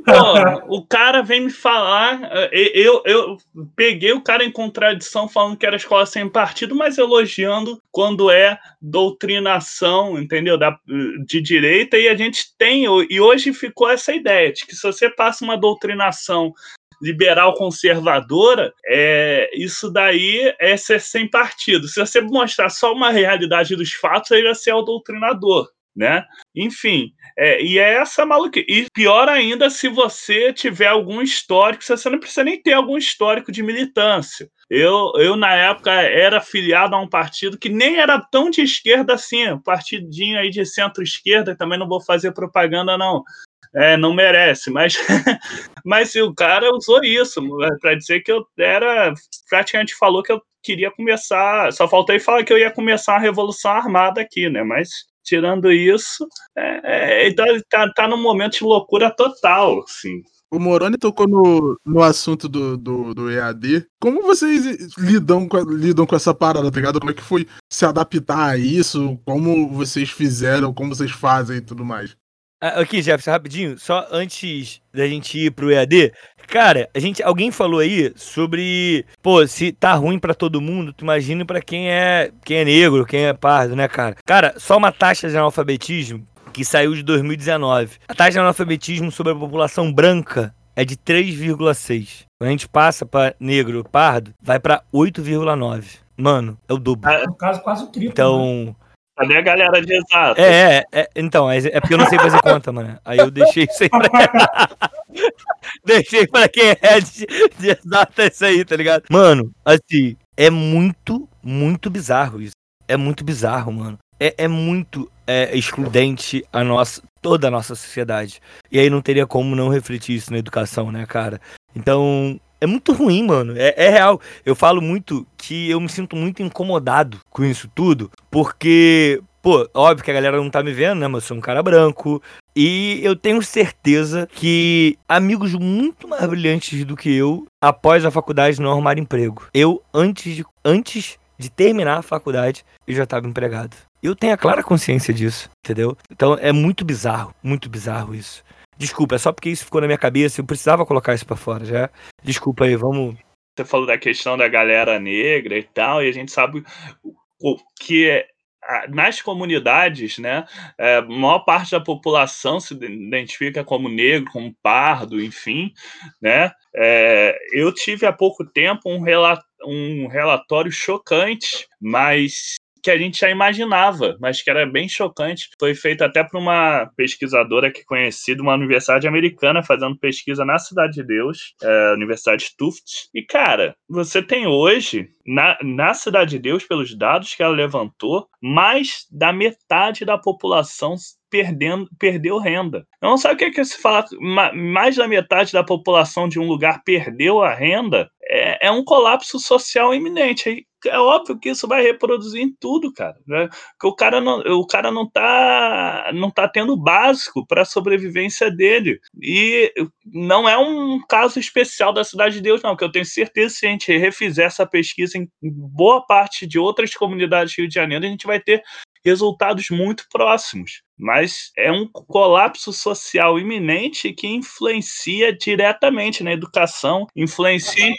Speaker 5: pô, o cara vem me falar. Eh, eu, eu peguei o cara em contradição falando que era escola sem partido, mas elogiando quando é doutrinação, entendeu? Da, de direita, e a gente tem. E hoje ficou essa ideia de que se você passa uma doutrinação liberal conservadora, é, isso daí é ser sem partido. Se você mostrar só uma realidade dos fatos, aí você é o doutrinador. né? Enfim, é, e é essa maluquice. E pior ainda se você tiver algum histórico, você não precisa nem ter algum histórico de militância. Eu, eu, na época, era filiado a um partido que nem era tão de esquerda assim, partidinho aí de centro-esquerda, também não vou fazer propaganda, não. É, não merece, mas, [LAUGHS] mas o cara usou isso para dizer que eu era. Praticamente falou que eu queria começar. Só faltei falar que eu ia começar a revolução armada aqui, né? Mas tirando isso, é, é, tá, tá, tá num momento de loucura total, assim.
Speaker 1: O Moroni tocou no, no assunto do, do, do EAD. Como vocês lidam com, lidam com essa parada, tá ligado? Como é que foi se adaptar a isso? Como vocês fizeram, como vocês fazem e tudo mais?
Speaker 3: Ah, aqui, Jefferson, rapidinho, só antes da gente ir pro EAD, cara, a gente, alguém falou aí sobre, pô, se tá ruim para todo mundo, tu imagina para quem é, quem é negro, quem é pardo, né, cara? Cara, só uma taxa de analfabetismo que saiu de 2019. A taxa de analfabetismo sobre a população branca é de 3,6. Quando a gente passa para negro, pardo, vai para 8,9. Mano, é o dobro.
Speaker 4: É, no caso, quase o triplo.
Speaker 3: Então,
Speaker 4: né?
Speaker 5: Cadê a galera de exato?
Speaker 3: É, é, é, então, é, é porque eu não sei fazer conta, mano. Aí eu deixei isso aí pra... [LAUGHS] deixei pra quem é de, de exata isso aí, tá ligado? Mano, assim, é muito, muito bizarro isso. É muito bizarro, mano. É, é muito é, excludente a nossa, toda a nossa sociedade. E aí não teria como não refletir isso na educação, né, cara? Então, é muito ruim, mano. É, é, real. Eu falo muito que eu me sinto muito incomodado com isso tudo, porque, pô, óbvio que a galera não tá me vendo, né? Mas eu sou um cara branco. E eu tenho certeza que amigos muito mais brilhantes do que eu, após a faculdade, não arrumaram emprego. Eu, antes de, antes de terminar a faculdade, eu já estava empregado. Eu tenho a clara consciência disso, entendeu? Então é muito bizarro, muito bizarro isso. Desculpa, é só porque isso ficou na minha cabeça, eu precisava colocar isso para fora já. Desculpa aí, vamos.
Speaker 5: Você falou da questão da galera negra e tal, e a gente sabe o que é nas comunidades, né, é, a maior parte da população se identifica como negro, como pardo, enfim, né. É, eu tive há pouco tempo um, um relatório chocante, mas que a gente já imaginava, mas que era bem chocante. Foi feito até por uma pesquisadora que conhecida, uma universidade americana, fazendo pesquisa na Cidade de Deus, é, Universidade Tufts. E, cara, você tem hoje, na, na Cidade de Deus, pelos dados que ela levantou, mais da metade da população perdendo, perdeu renda. Eu não sabe o que é que se fala, mais da metade da população de um lugar perdeu a renda, é, é um colapso social iminente é óbvio que isso vai reproduzir em tudo, cara. Né? Porque o cara não, o cara não tá, não tá tendo básico para a sobrevivência dele. E não é um caso especial da Cidade de Deus, não, que eu tenho certeza que se a gente refizer essa pesquisa em boa parte de outras comunidades do Rio de Janeiro, a gente vai ter resultados muito próximos. Mas é um colapso social iminente que influencia diretamente na educação, influencia.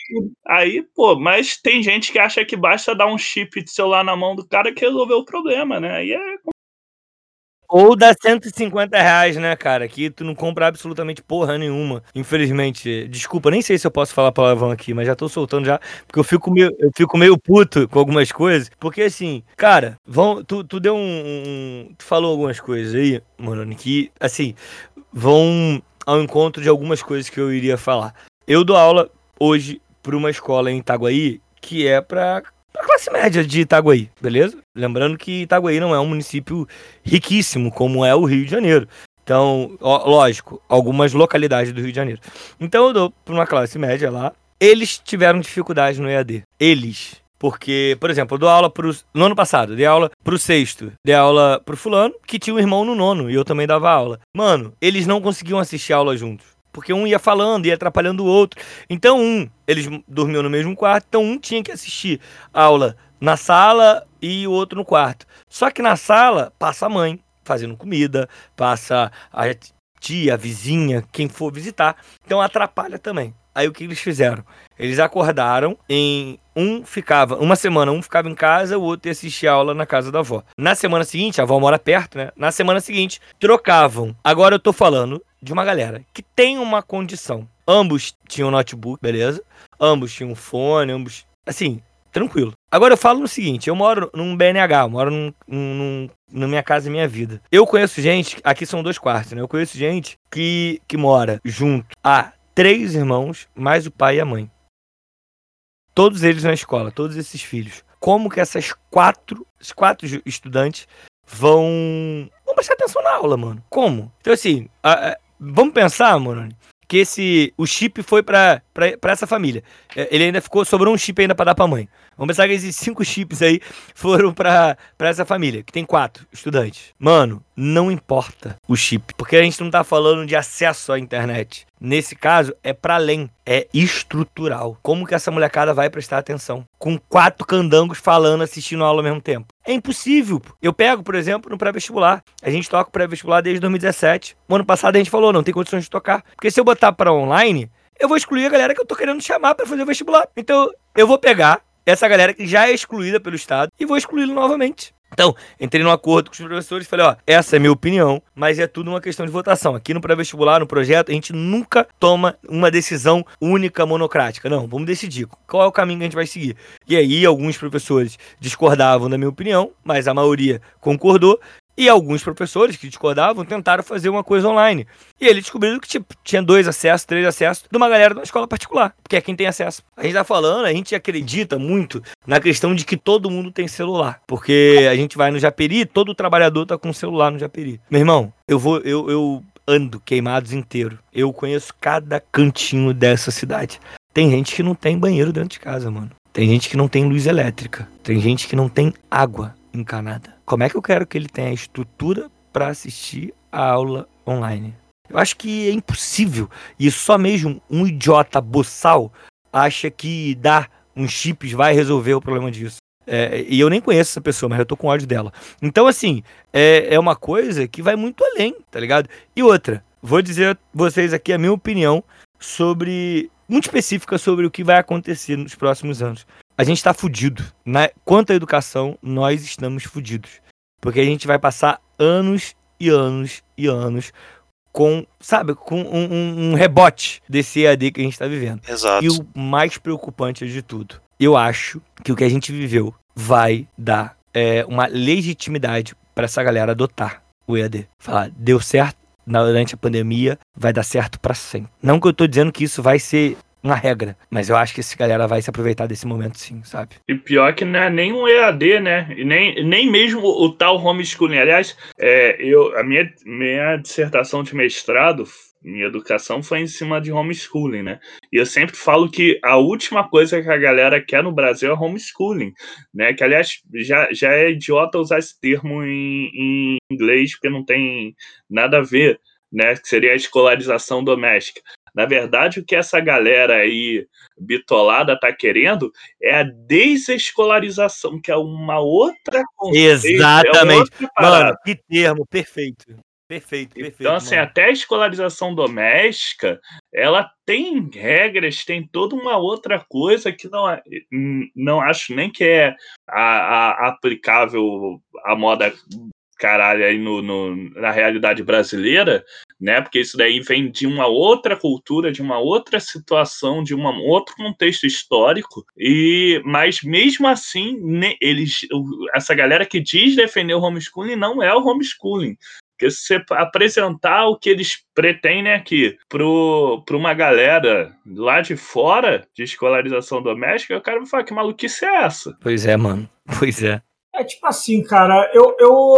Speaker 5: Aí, pô, mas tem gente que acha que basta dar um chip de celular na mão do cara que resolveu o problema, né? Aí é
Speaker 3: ou dá 150 reais, né, cara? Que tu não compra absolutamente porra nenhuma. Infelizmente. Desculpa, nem sei se eu posso falar palavrão aqui, mas já tô soltando já. Porque eu fico meio, eu fico meio puto com algumas coisas. Porque assim, cara, vão, tu, tu deu um, um. Tu falou algumas coisas aí, mano, que, assim, vão ao encontro de algumas coisas que eu iria falar. Eu dou aula hoje para uma escola em Itaguaí que é para classe média de Itaguaí, beleza? Lembrando que Itaguaí não é um município riquíssimo como é o Rio de Janeiro. Então, ó, lógico, algumas localidades do Rio de Janeiro. Então eu dou para uma classe média lá. Eles tiveram dificuldade no EAD. Eles. Porque, por exemplo, eu dou aula pro. No ano passado, dei aula pro sexto, dei aula pro fulano, que tinha um irmão no nono, e eu também dava aula. Mano, eles não conseguiam assistir aula juntos porque um ia falando, ia atrapalhando o outro. Então, um, eles dormiam no mesmo quarto, então um tinha que assistir aula na sala e o outro no quarto. Só que na sala passa a mãe fazendo comida, passa a tia, a vizinha, quem for visitar. Então atrapalha também. Aí o que eles fizeram? Eles acordaram em um ficava, uma semana um ficava em casa, o outro ia assistir aula na casa da avó. Na semana seguinte, a avó mora perto, né? Na semana seguinte, trocavam. Agora eu tô falando de uma galera que tem uma condição. Ambos tinham notebook, beleza? Ambos tinham fone, ambos. Assim, tranquilo. Agora eu falo no seguinte: eu moro num BNH, eu moro num, num, na minha casa e minha vida. Eu conheço gente, aqui são dois quartos, né? Eu conheço gente que, que mora junto a três irmãos, mais o pai e a mãe. Todos eles na escola, todos esses filhos. Como que essas quatro, esses quatro estudantes vão, vão prestar atenção na aula, mano? Como? Então, assim, a, vamos pensar, mano, que esse o chip foi para essa família. É, ele ainda ficou sobrou um chip ainda para dar para mãe. Vamos pensar que esses cinco chips aí foram para essa família, que tem quatro estudantes. Mano, não importa o chip, porque a gente não tá falando de acesso à internet. Nesse caso, é para além, é estrutural. Como que essa molecada vai prestar atenção? Com quatro candangos falando, assistindo a aula ao mesmo tempo. É impossível. Eu pego, por exemplo, no pré-vestibular. A gente toca o pré-vestibular desde 2017. O ano passado a gente falou, não tem condições de tocar. Porque se eu botar para online, eu vou excluir a galera que eu tô querendo chamar para fazer o vestibular. Então, eu vou pegar essa galera que já é excluída pelo Estado e vou excluí-lo novamente. Então, entrei num acordo com os professores e falei, ó, essa é minha opinião, mas é tudo uma questão de votação. Aqui no pré-vestibular, no projeto, a gente nunca toma uma decisão única, monocrática. Não, vamos decidir qual é o caminho que a gente vai seguir. E aí, alguns professores discordavam da minha opinião, mas a maioria concordou. E alguns professores que discordavam tentaram fazer uma coisa online. E eles descobriram que tipo, tinha dois acessos, três acessos de uma galera de uma escola particular, que é quem tem acesso. A gente tá falando, a gente acredita muito na questão de que todo mundo tem celular. Porque a gente vai no Japeri, todo trabalhador tá com celular no Japeri. Meu irmão, eu vou, eu, eu ando queimados inteiro. Eu conheço cada cantinho dessa cidade. Tem gente que não tem banheiro dentro de casa, mano. Tem gente que não tem luz elétrica. Tem gente que não tem água encanada. Como é que eu quero que ele tenha estrutura para assistir a aula online? Eu acho que é impossível. E só mesmo um idiota boçal acha que dar uns chips vai resolver o problema disso. É, e eu nem conheço essa pessoa, mas eu tô com ódio dela. Então, assim, é, é uma coisa que vai muito além, tá ligado? E outra, vou dizer a vocês aqui a minha opinião sobre. muito específica sobre o que vai acontecer nos próximos anos a gente está fudido. Na, quanto à educação, nós estamos fudidos. Porque a gente vai passar anos e anos e anos com, sabe, com um, um, um rebote desse EAD que a gente está vivendo.
Speaker 2: Exato.
Speaker 3: E o mais preocupante de tudo, eu acho que o que a gente viveu vai dar é, uma legitimidade para essa galera adotar o EAD. Falar, deu certo durante a pandemia, vai dar certo para sempre. Não que eu estou dizendo que isso vai ser uma regra. Mas eu acho que essa galera vai se aproveitar desse momento sim, sabe?
Speaker 5: E pior que não é nem um EAD, né? E nem, nem mesmo o tal homeschooling. Aliás, é, eu, a minha, minha dissertação de mestrado minha educação foi em cima de homeschooling, né? E eu sempre falo que a última coisa que a galera quer no Brasil é homeschooling, né? Que, aliás, já, já é idiota usar esse termo em, em inglês, porque não tem nada a ver, né? Que seria a escolarização doméstica. Na verdade, o que essa galera aí bitolada tá querendo é a desescolarização, que é uma outra
Speaker 3: Exatamente. É Mano, que termo perfeito. Perfeito, perfeito.
Speaker 5: Então, assim, mano. até a escolarização doméstica, ela tem regras, tem toda uma outra coisa que não, não acho nem que é a, a aplicável à moda caralho aí no, no, na realidade brasileira, né? Porque isso daí vem de uma outra cultura, de uma outra situação, de um outro contexto histórico. E mas mesmo assim, ne, eles, essa galera que diz defender o homeschooling não é o homeschooling. Porque se você apresentar o que eles pretendem aqui para uma galera lá de fora de escolarização doméstica, o cara vai falar que maluquice é essa?
Speaker 3: Pois é, mano. Pois é.
Speaker 4: É tipo assim, cara, eu, eu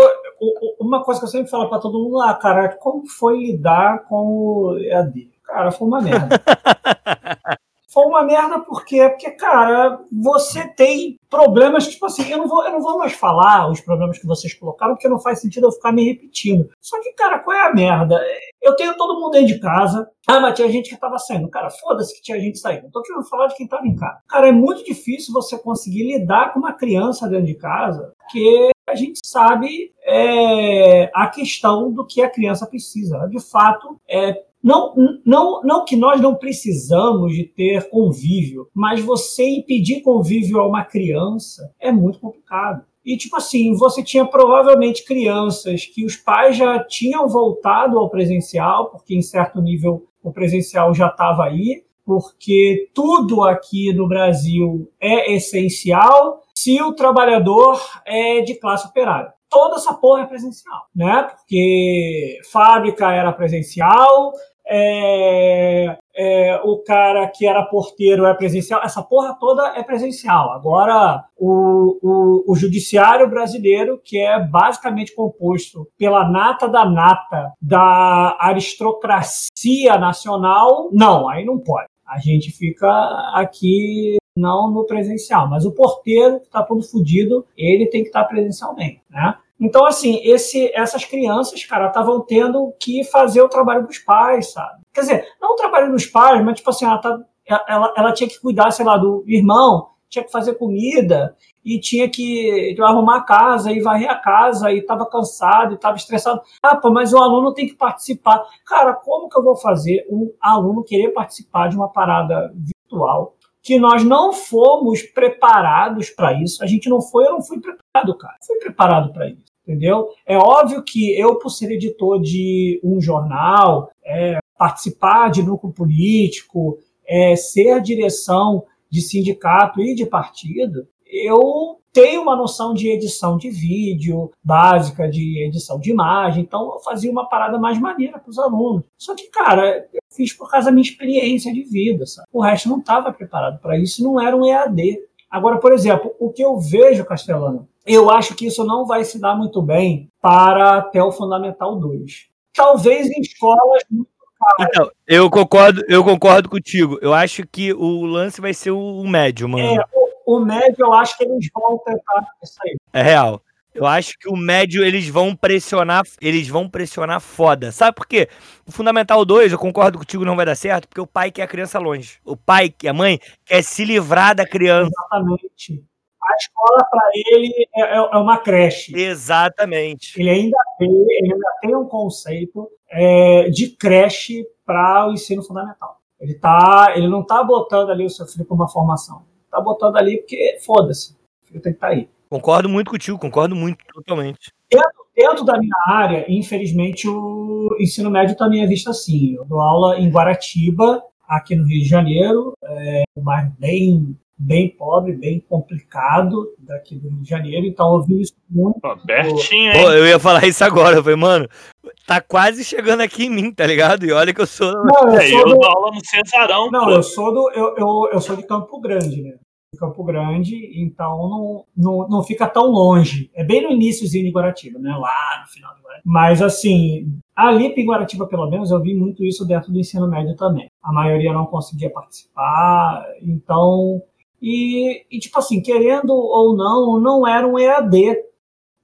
Speaker 4: uma coisa que eu sempre falo para todo mundo lá, cara, como foi lidar com o EAD? Cara, foi uma merda. [LAUGHS] foi uma merda por quê? Porque, cara, você tem problemas que, tipo assim, eu não, vou, eu não vou mais falar os problemas que vocês colocaram, porque não faz sentido eu ficar me repetindo. Só que, cara, qual é a merda? Eu tenho todo mundo dentro de casa. Ah, mas tinha gente que tava saindo. Cara, foda-se que tinha gente saindo. Não tô querendo falar de quem tava em casa. Cara, é muito difícil você conseguir lidar com uma criança dentro de casa, porque a gente sabe é, a questão do que a criança precisa. De fato, é, não, não, não que nós não precisamos de ter convívio, mas você impedir convívio a uma criança é muito complicado. E, tipo assim, você tinha provavelmente crianças que os pais já tinham voltado ao presencial, porque em certo nível o presencial já estava aí, porque tudo aqui no Brasil é essencial se o trabalhador é de classe operária. Toda essa porra é presencial, né? Porque fábrica era presencial, é, é, o cara que era porteiro é presencial, essa porra toda é presencial. Agora, o, o, o, judiciário brasileiro, que é basicamente composto pela nata da nata da aristocracia nacional, não, aí não pode. A gente fica aqui não no presencial, mas o porteiro que está todo fodido, ele tem que estar tá presencialmente, né? Então, assim, esse, essas crianças, cara, estavam tendo que fazer o trabalho dos pais, sabe? Quer dizer, não o trabalho dos pais, mas, tipo assim, ela, tá, ela, ela tinha que cuidar, sei lá, do irmão, tinha que fazer comida e tinha que arrumar a casa e varrer a casa e estava cansado e estava estressado. Ah, pô, mas o aluno tem que participar. Cara, como que eu vou fazer um aluno querer participar de uma parada virtual que nós não fomos preparados para isso? A gente não foi, eu não fui preparado, cara. Fui preparado para isso entendeu? É óbvio que eu, por ser editor de um jornal, é, participar de núcleo político, é, ser direção de sindicato e de partido, eu tenho uma noção de edição de vídeo, básica de edição de imagem, então eu fazia uma parada mais maneira para os alunos. Só que, cara, eu fiz por causa da minha experiência de vida, sabe? O resto não estava preparado para isso, não era um EAD. Agora, por exemplo, o que eu vejo, Castelano, eu acho que isso não vai se dar muito bem para até o Fundamental 2. Talvez em escolas muito.
Speaker 3: Então, eu concordo, eu concordo contigo. Eu acho que o lance vai ser o médio, mano.
Speaker 4: É, o, médio eu acho que eles vão tentar isso aí.
Speaker 3: É real. Eu acho que o médio eles vão pressionar, eles vão pressionar foda. Sabe por quê? O Fundamental 2, eu concordo contigo, não vai dar certo, porque o pai quer a criança longe. O pai, a mãe, quer se livrar da criança.
Speaker 4: Exatamente. A escola, para ele, é, é, é, uma creche.
Speaker 3: Exatamente.
Speaker 4: Ele ainda tem, ele ainda tem um conceito é, de creche para o ensino fundamental. Ele, tá, ele não está botando ali o seu filho para uma formação. Está botando ali porque, foda-se, o filho tem que estar tá aí.
Speaker 3: Concordo muito contigo, concordo muito, totalmente.
Speaker 4: Dentro, dentro, da minha área, infelizmente, o ensino médio também é visto assim. Eu dou aula em Guaratiba, aqui no Rio de Janeiro, é um bairro bem, bem pobre, bem complicado daqui do Rio de Janeiro, então eu vi isso muito. Pô,
Speaker 3: pertinho, hein? Pô, eu ia falar isso agora, eu falei, mano, tá quase chegando aqui em mim, tá ligado? E olha que eu sou.
Speaker 5: Não, eu, é, sou eu do... dou aula no Cesarão.
Speaker 4: Não, pô. eu sou do. Eu, eu, eu sou de Campo Grande, né? Campo Grande, então não, não, não fica tão longe. É bem no iníciozinho de Guaratiba, né? Lá no final de Guaratiba. Mas assim, ali em Guaratiba, pelo menos, eu vi muito isso dentro do ensino médio também. A maioria não conseguia participar, então. E, e tipo assim, querendo ou não, não era um EAD.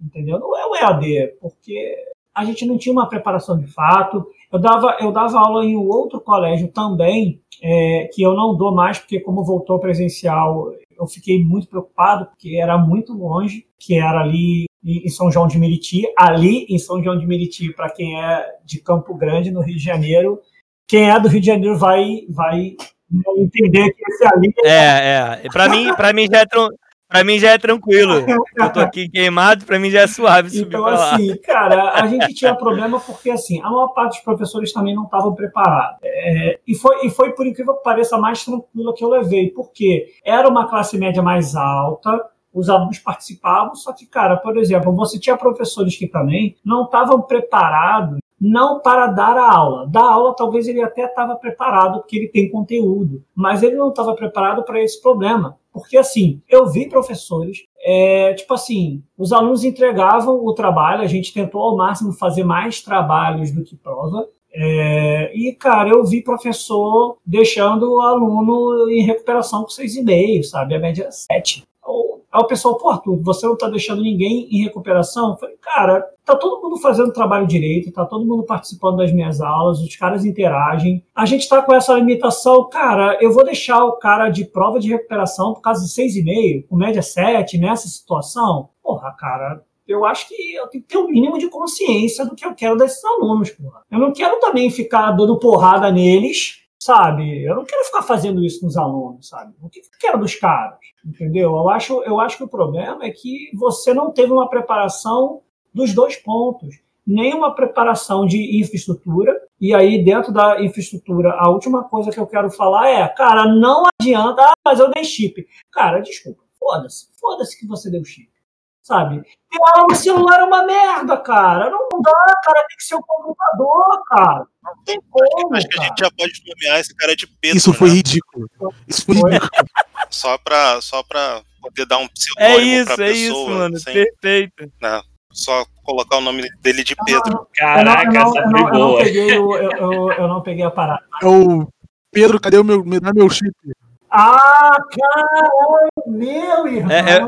Speaker 4: Entendeu? Não é um EAD, porque a gente não tinha uma preparação de fato. Eu dava, eu dava aula em um outro colégio também, é, que eu não dou mais, porque como voltou presencial, eu fiquei muito preocupado, porque era muito longe, que era ali em São João de Meriti. Ali em São João de Meriti, para quem é de Campo Grande, no Rio de Janeiro, quem é do Rio de Janeiro vai, vai entender que esse ali
Speaker 3: é é para mim para mim já é Pra mim já é tranquilo. Eu tô aqui queimado, pra mim já é suave
Speaker 4: Então, assim, cara, a gente tinha problema porque, assim, a maior parte dos professores também não estavam preparados. É, e, foi, e foi, por incrível que pareça, mais tranquila que eu levei, porque era uma classe média mais alta, os alunos participavam, só que, cara, por exemplo, você tinha professores que também não estavam preparados não para dar a aula. Da aula, talvez ele até estava preparado, porque ele tem conteúdo, mas ele não estava preparado para esse problema. Porque, assim, eu vi professores, é, tipo assim, os alunos entregavam o trabalho, a gente tentou ao máximo fazer mais trabalhos do que prova, é, e, cara, eu vi professor deixando o aluno em recuperação com 6,5, sabe? A média é 7. Aí o pessoal, pô, Arthur, você não está deixando ninguém em recuperação? Eu falei, cara, tá todo mundo fazendo o trabalho direito, tá todo mundo participando das minhas aulas, os caras interagem. A gente está com essa limitação, cara, eu vou deixar o cara de prova de recuperação por causa de 6,5, com média 7, nessa situação? Porra, cara, eu acho que eu tenho que ter um mínimo de consciência do que eu quero desses alunos, porra. Eu não quero também ficar dando porrada neles sabe? Eu não quero ficar fazendo isso com os alunos, sabe? O que eu quero dos caras, entendeu? Eu acho, eu acho que o problema é que você não teve uma preparação dos dois pontos. nenhuma preparação de infraestrutura. E aí, dentro da infraestrutura, a última coisa que eu quero falar é, cara, não adianta, ah, mas eu dei chip. Cara, desculpa, foda-se, foda-se que você deu chip. Sabe? E, ah, o celular é uma merda, cara. Não dá, cara, tem que ser o um computador, cara. Não tem como.
Speaker 2: Acho que a gente já pode nomear esse cara de Pedro.
Speaker 1: Isso foi né? ridículo. Isso foi ridículo. [LAUGHS]
Speaker 2: Só pra, só pra poder dar um
Speaker 3: psicólogo é isso, pra é pessoa. Isso, mano. Sem, Perfeito.
Speaker 2: Né? Só colocar o nome dele de Pedro.
Speaker 5: Caraca, eu não, eu não,
Speaker 4: eu não, peguei eu, eu, eu, não peguei a parada.
Speaker 1: É o Pedro, cadê o meu, me dá meu chip?
Speaker 4: Ah, caralho, meu irmão. É,
Speaker 3: é,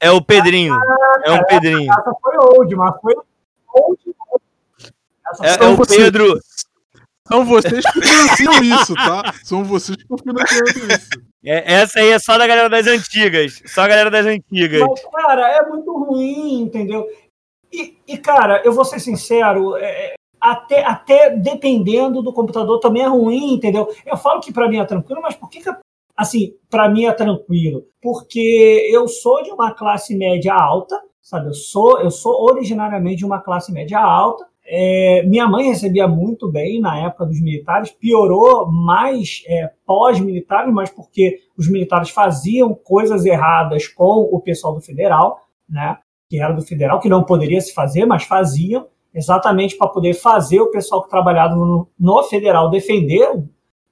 Speaker 3: é o Pedrinho. Ah, é um Pedrinho.
Speaker 4: Essa foi old, mas foi old.
Speaker 3: É, é o Pedro.
Speaker 1: São vocês que financiam isso, tá? São vocês que financiam isso.
Speaker 3: É, essa aí é só da galera das antigas. Só a galera das antigas.
Speaker 4: Mas, cara, é muito ruim, entendeu? E, e cara, eu vou ser sincero, é, até, até dependendo do computador também é ruim, entendeu? Eu falo que para mim é tranquilo, mas por que, que assim, para mim é tranquilo? Porque eu sou de uma classe média alta, sabe? Eu sou, eu sou originariamente de uma classe média alta. É, minha mãe recebia muito bem na época dos militares, piorou mais é, pós-militares, mas porque os militares faziam coisas erradas com o pessoal do federal, né? que era do federal, que não poderia se fazer, mas faziam, exatamente para poder fazer o pessoal que trabalhava no, no federal defender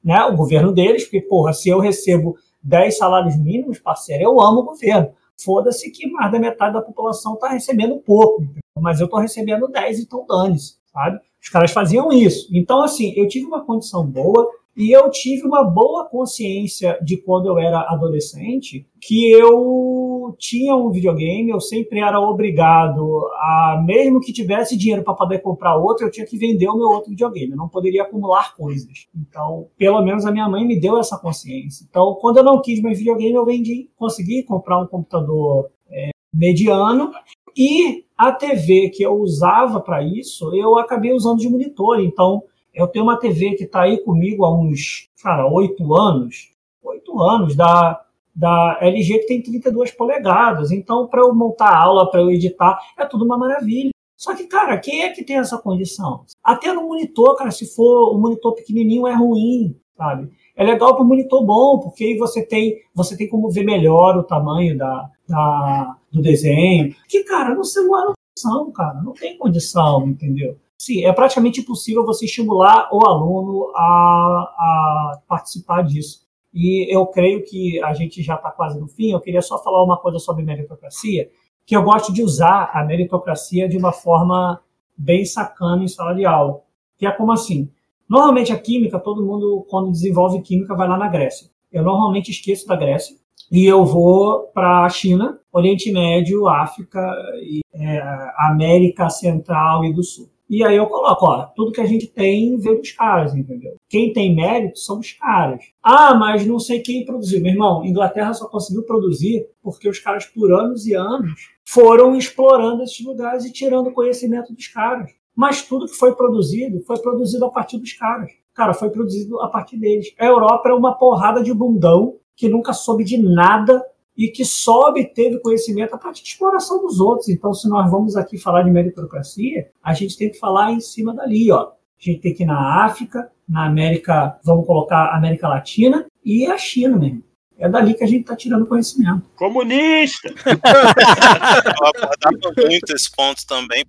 Speaker 4: né, o governo deles, porque, porra, se eu recebo 10 salários mínimos, parceiro, eu amo o governo. Foda-se que mais da metade da população está recebendo pouco, mas eu estou recebendo 10, então dane-se, sabe? Os caras faziam isso. Então, assim, eu tive uma condição boa, e eu tive uma boa consciência de quando eu era adolescente que eu tinha um videogame, eu sempre era obrigado a, mesmo que tivesse dinheiro para poder comprar outro, eu tinha que vender o meu outro videogame, eu não poderia acumular coisas. Então, pelo menos a minha mãe me deu essa consciência. Então, quando eu não quis mais videogame, eu vendi, consegui comprar um computador é, mediano e a TV que eu usava para isso, eu acabei usando de monitor. Então, eu tenho uma TV que está aí comigo há uns, cara, oito anos. Oito anos, da, da LG que tem 32 polegadas. Então, para eu montar aula, para eu editar, é tudo uma maravilha. Só que, cara, quem é que tem essa condição? Até no monitor, cara, se for um monitor pequenininho, é ruim, sabe? É legal para o monitor bom, porque aí você tem, você tem como ver melhor o tamanho da, da, do desenho. Que, cara, no celular não tem condição, cara. Não tem condição, entendeu? Sim, é praticamente impossível você estimular o aluno a, a participar disso. E eu creio que a gente já está quase no fim. Eu queria só falar uma coisa sobre meritocracia, que eu gosto de usar a meritocracia de uma forma bem sacana em sala de aula. Que é como assim? Normalmente a química, todo mundo, quando desenvolve química, vai lá na Grécia. Eu normalmente esqueço da Grécia e eu vou para a China, Oriente Médio, África, e, é, América Central e do Sul. E aí eu coloco, ó, tudo que a gente tem veio dos caras, entendeu? Quem tem mérito são os caras. Ah, mas não sei quem produziu. Meu irmão, Inglaterra só conseguiu produzir porque os caras, por anos e anos, foram explorando esses lugares e tirando conhecimento dos caras. Mas tudo que foi produzido, foi produzido a partir dos caras. Cara, foi produzido a partir deles. A Europa é uma porrada de bundão que nunca soube de nada e que só obteve conhecimento a partir de exploração dos outros. Então, se nós vamos aqui falar de meritocracia, a gente tem que falar em cima dali, ó. A gente tem que ir na África, na América, vamos colocar América Latina e a China mesmo. É dali que a gente está tirando conhecimento.
Speaker 5: Comunista! [LAUGHS]
Speaker 2: Eu abordava muito esse ponto também,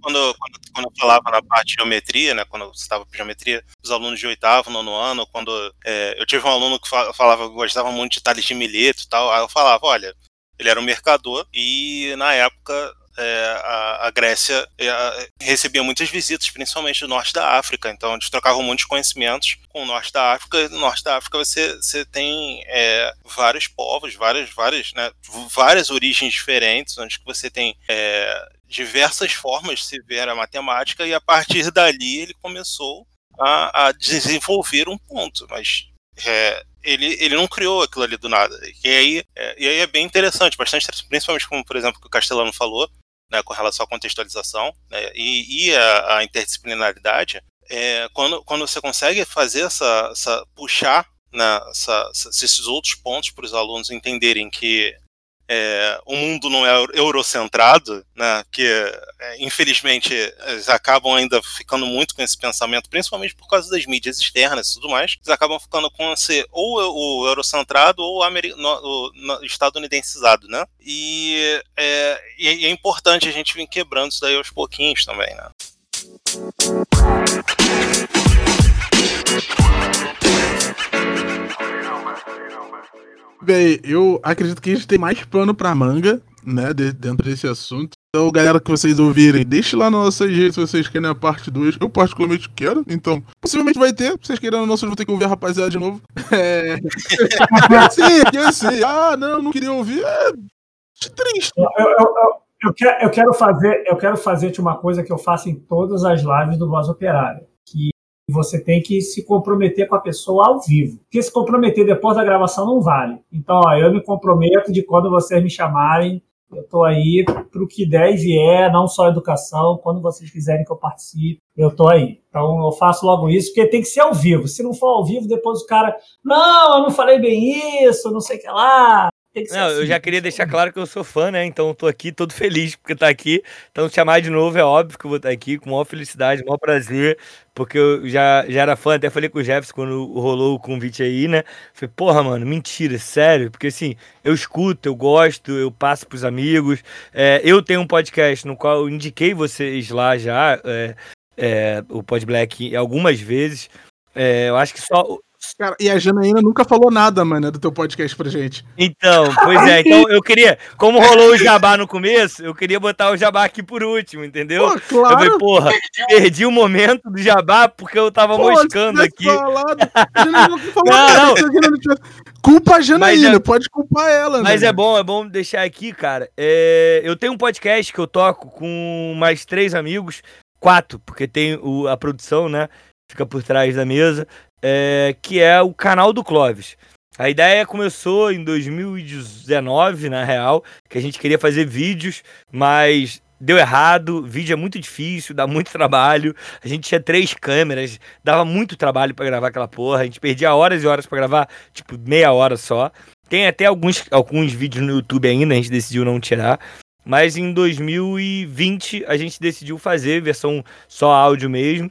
Speaker 2: quando, quando, quando eu falava na parte de geometria, né, quando eu estava geometria, os alunos de oitavo, nono ano, quando é, eu tive um aluno que falava que gostava muito de Tales de Mileto e tal, aí eu falava, olha, ele era um mercador e na época é, a, a, Grécia é, recebia muitas visitas, principalmente do norte da África. Então, eles trocavam muitos conhecimentos com o norte da África. No norte da África você, você tem é, vários povos, várias, várias, né, várias origens diferentes, onde você tem é, diversas formas se ver a matemática, e a partir [LAUGHS] dali ele começou a, a desenvolver um ponto. Mas é, ele, ele não criou aquilo ali do nada. E aí, é, e aí é bem interessante, bastante principalmente como, por exemplo, que o Castelano falou, né, com relação à contextualização né, e, e a, a, interdisciplinaridade, é, quando, quando você consegue fazer essa, essa puxar né, essa, esses outros pontos para os alunos entenderem que é, o mundo não é eurocentrado, né, que é, infelizmente eles acabam ainda ficando muito com esse pensamento, principalmente por causa das mídias externas e tudo mais, eles acabam ficando com esse, ou o eurocentrado ou o, o né? E é, e é importante a gente vir quebrando isso daí aos pouquinhos também, né?
Speaker 1: Bem, eu acredito que a gente tem mais pano pra manga, né, de, dentro desse assunto. Então, galera que vocês ouvirem, deixe lá nas nossas redes se vocês querem a parte 2. Eu particularmente quero, então possivelmente vai ter. Se vocês querem, nós vamos ter que ouvir a rapaziada de novo. É... [LAUGHS] sim, sim. Ah, não, não queria ouvir. É triste.
Speaker 4: Eu, eu, eu, eu, quero, eu quero fazer, eu quero fazer uma coisa que eu faço em todas as lives do Voz Operária, você tem que se comprometer com a pessoa ao vivo. Porque se comprometer depois da gravação não vale. Então, ó, eu me comprometo de quando vocês me chamarem, eu estou aí para o que der e vier, não só educação, quando vocês quiserem que eu participe, eu estou aí. Então eu faço logo isso, porque tem que ser ao vivo. Se não for ao vivo, depois o cara, não, eu não falei bem isso, não sei o que lá.
Speaker 3: Não, assim. eu já queria deixar claro que eu sou fã, né? Então tô aqui todo feliz porque tá aqui. Então, chamar de novo é óbvio que eu vou estar aqui com maior felicidade, maior prazer, porque eu já, já era fã, até falei com o Jefferson quando rolou o convite aí, né? Falei, porra, mano, mentira, sério, porque assim, eu escuto, eu gosto, eu passo pros amigos. É, eu tenho um podcast no qual eu indiquei vocês lá já, é, é, o Pod Black, algumas vezes. É, eu acho que só
Speaker 1: Cara, e a Janaína nunca falou nada, mano, do teu podcast pra gente.
Speaker 3: Então, pois é. Então eu queria, como rolou o jabá no começo, eu queria botar o jabá aqui por último, entendeu? Pô, claro. Eu falei, porra, perdi o momento do jabá porque eu tava Pô, moscando aqui. Falado, [LAUGHS]
Speaker 1: não, não. Culpa a Janaína, é, pode culpar ela.
Speaker 3: Mas né? é bom, é bom deixar aqui, cara. É, eu tenho um podcast que eu toco com mais três amigos, quatro, porque tem o, a produção, né? Fica por trás da mesa é, que é o canal do Clóvis. A ideia começou em 2019, na real, que a gente queria fazer vídeos, mas deu errado, vídeo é muito difícil, dá muito [LAUGHS] trabalho. A gente tinha três câmeras, dava muito trabalho para gravar aquela porra. A gente perdia horas e horas para gravar, tipo, meia hora só. Tem até alguns, alguns vídeos no YouTube ainda, a gente decidiu não tirar. Mas em 2020 a gente decidiu fazer versão só áudio mesmo.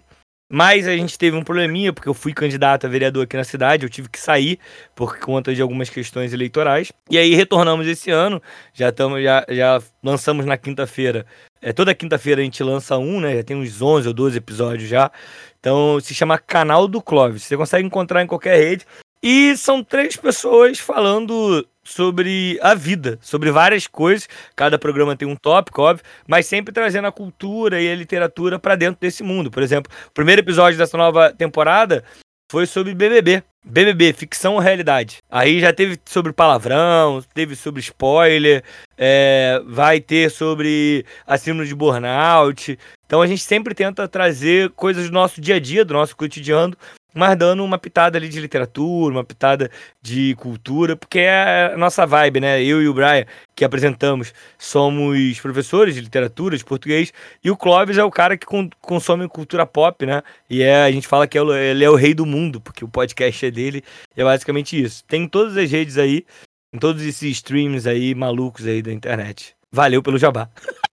Speaker 3: Mas a gente teve um probleminha, porque eu fui candidato a vereador aqui na cidade, eu tive que sair por conta de algumas questões eleitorais. E aí retornamos esse ano, já estamos, já, já lançamos na quinta-feira. É, toda quinta-feira a gente lança um, né? Já tem uns 11 ou 12 episódios já. Então se chama Canal do Clóvis. Você consegue encontrar em qualquer rede. E são três pessoas falando sobre a vida, sobre várias coisas. Cada programa tem um tópico, óbvio, mas sempre trazendo a cultura e a literatura para dentro desse mundo. Por exemplo, o primeiro episódio dessa nova temporada foi sobre BBB. BBB, ficção ou realidade. Aí já teve sobre palavrão, teve sobre spoiler, é, vai ter sobre a síndrome de burnout. Então a gente sempre tenta trazer coisas do nosso dia a dia, do nosso cotidiano, mas dando uma pitada ali de literatura, uma pitada de cultura, porque é a nossa vibe, né? Eu e o Brian, que apresentamos, somos professores de literatura, de português, e o Clóvis é o cara que consome cultura pop, né? E é, a gente fala que é ele é o rei do mundo, porque o podcast é dele, é basicamente isso. Tem todas as redes aí, em todos esses streams aí malucos aí da internet. Valeu pelo jabá. [LAUGHS]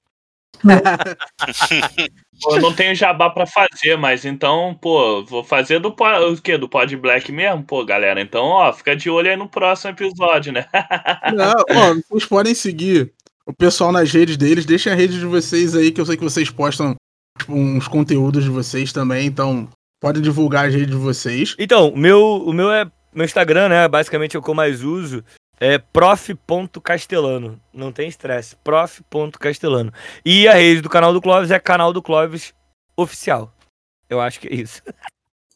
Speaker 5: eu não tenho jabá para fazer, mas então, pô, vou fazer do o quê? Do Pod Black mesmo, pô, galera. Então, ó, fica de olho aí no próximo episódio, né? [LAUGHS]
Speaker 1: Não, ó, vocês podem seguir o pessoal nas redes deles, deixem a rede de vocês aí, que eu sei que vocês postam tipo, uns conteúdos de vocês também, então pode divulgar a rede de vocês.
Speaker 3: Então, o meu, o meu é meu Instagram, né? Basicamente é o que eu mais uso. É prof.castelano. Não tem estresse. Prof.castelano. E a rede do canal do Clóvis é canal do Clóvis oficial. Eu acho que é isso.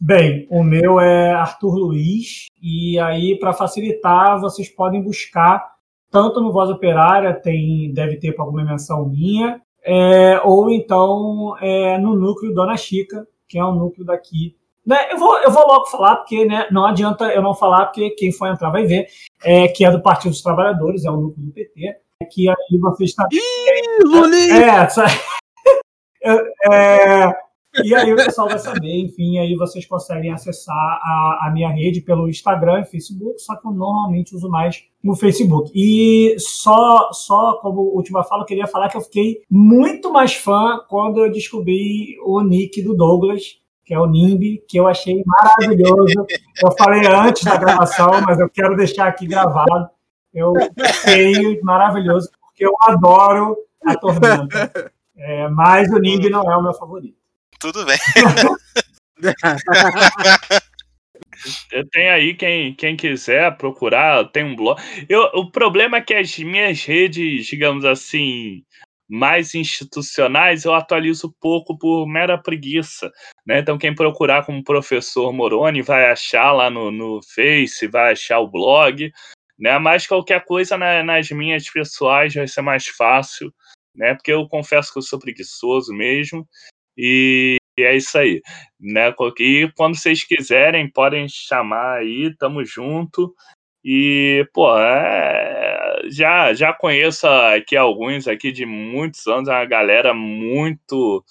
Speaker 4: Bem, o meu é Arthur Luiz. E aí, para facilitar, vocês podem buscar tanto no Voz Operária, tem, deve ter alguma menção minha, é, ou então é, no núcleo Dona Chica, que é um núcleo daqui né, eu, vou, eu vou logo falar, porque né, não adianta eu não falar, porque quem for entrar vai ver, é, que é do Partido dos Trabalhadores, é o núcleo do PT, é que aí você está.
Speaker 1: Ih, Lulinha! [LAUGHS]
Speaker 4: É, é, E aí o pessoal vai saber, enfim, aí vocês conseguem acessar a, a minha rede pelo Instagram e Facebook, só que eu normalmente uso mais no Facebook. E só, só como última fala, eu queria falar que eu fiquei muito mais fã quando eu descobri o nick do Douglas, que é o NIMB, que eu achei maravilhoso. Eu falei antes da gravação, mas eu quero deixar aqui gravado. Eu achei maravilhoso, porque eu adoro a Tormenta. É, mas o NIMB não é o meu favorito.
Speaker 2: Tudo bem. [LAUGHS]
Speaker 5: Tem aí quem, quem quiser procurar, tem um blog. Eu, o problema é que as minhas redes, digamos assim, mais institucionais, eu atualizo pouco por mera preguiça. Né? Então, quem procurar como professor Moroni vai achar lá no, no Face, vai achar o blog. Né? Mas qualquer coisa na, nas minhas pessoais vai ser mais fácil, né? Porque eu confesso que eu sou preguiçoso mesmo. E e é isso aí, né? E quando vocês quiserem, podem chamar aí, tamo junto. E, pô, é... já, já conheço aqui alguns aqui de muitos anos, uma galera muito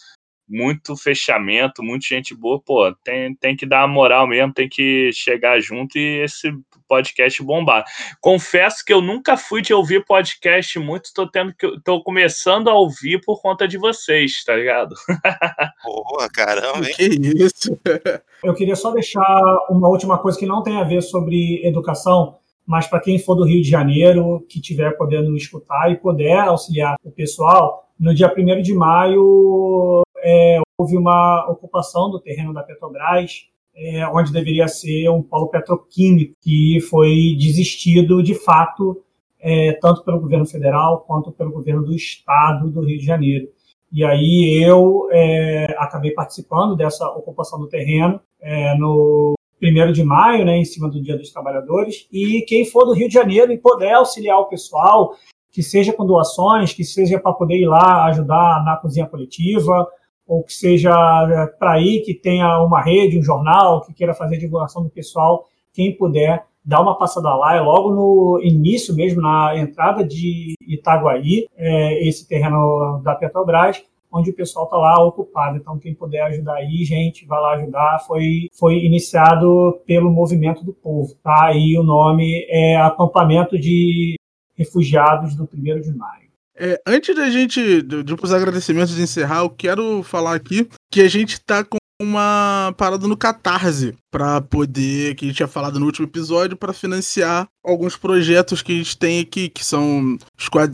Speaker 5: muito fechamento, muita gente boa, pô, tem, tem que dar a moral mesmo, tem que chegar junto e esse podcast bombar. Confesso que eu nunca fui de ouvir podcast muito, tô tendo que tô começando a ouvir por conta de vocês, tá ligado? [LAUGHS]
Speaker 2: Porra, caramba, hein?
Speaker 1: Que isso?
Speaker 4: Eu queria só deixar uma última coisa que não tem a ver sobre educação, mas para quem for do Rio de Janeiro, que tiver podendo escutar e puder auxiliar o pessoal, no dia 1 de maio é, houve uma ocupação do terreno da Petrobras, é, onde deveria ser um polo petroquímico, que foi desistido de fato, é, tanto pelo governo federal quanto pelo governo do estado do Rio de Janeiro. E aí eu é, acabei participando dessa ocupação do terreno é, no primeiro de maio, né, em cima do Dia dos Trabalhadores. E quem for do Rio de Janeiro e puder auxiliar o pessoal, que seja com doações, que seja para poder ir lá ajudar na cozinha coletiva, ou que seja é, para ir que tenha uma rede, um jornal, que queira fazer divulgação do pessoal, quem puder, dá uma passada lá, é logo no início mesmo, na entrada de Itaguaí, é, esse terreno da Petrobras, onde o pessoal está lá ocupado. Então, quem puder ajudar aí, gente, vai lá ajudar. Foi, foi iniciado pelo Movimento do Povo, tá? E o nome é Acampamento de Refugiados do 1 de Maio.
Speaker 1: É, antes da gente, de, de os agradecimentos de encerrar, eu quero falar aqui que a gente tá com uma parada no Catarse para poder, que a gente tinha falado no último episódio, para financiar alguns projetos que a gente tem aqui, que são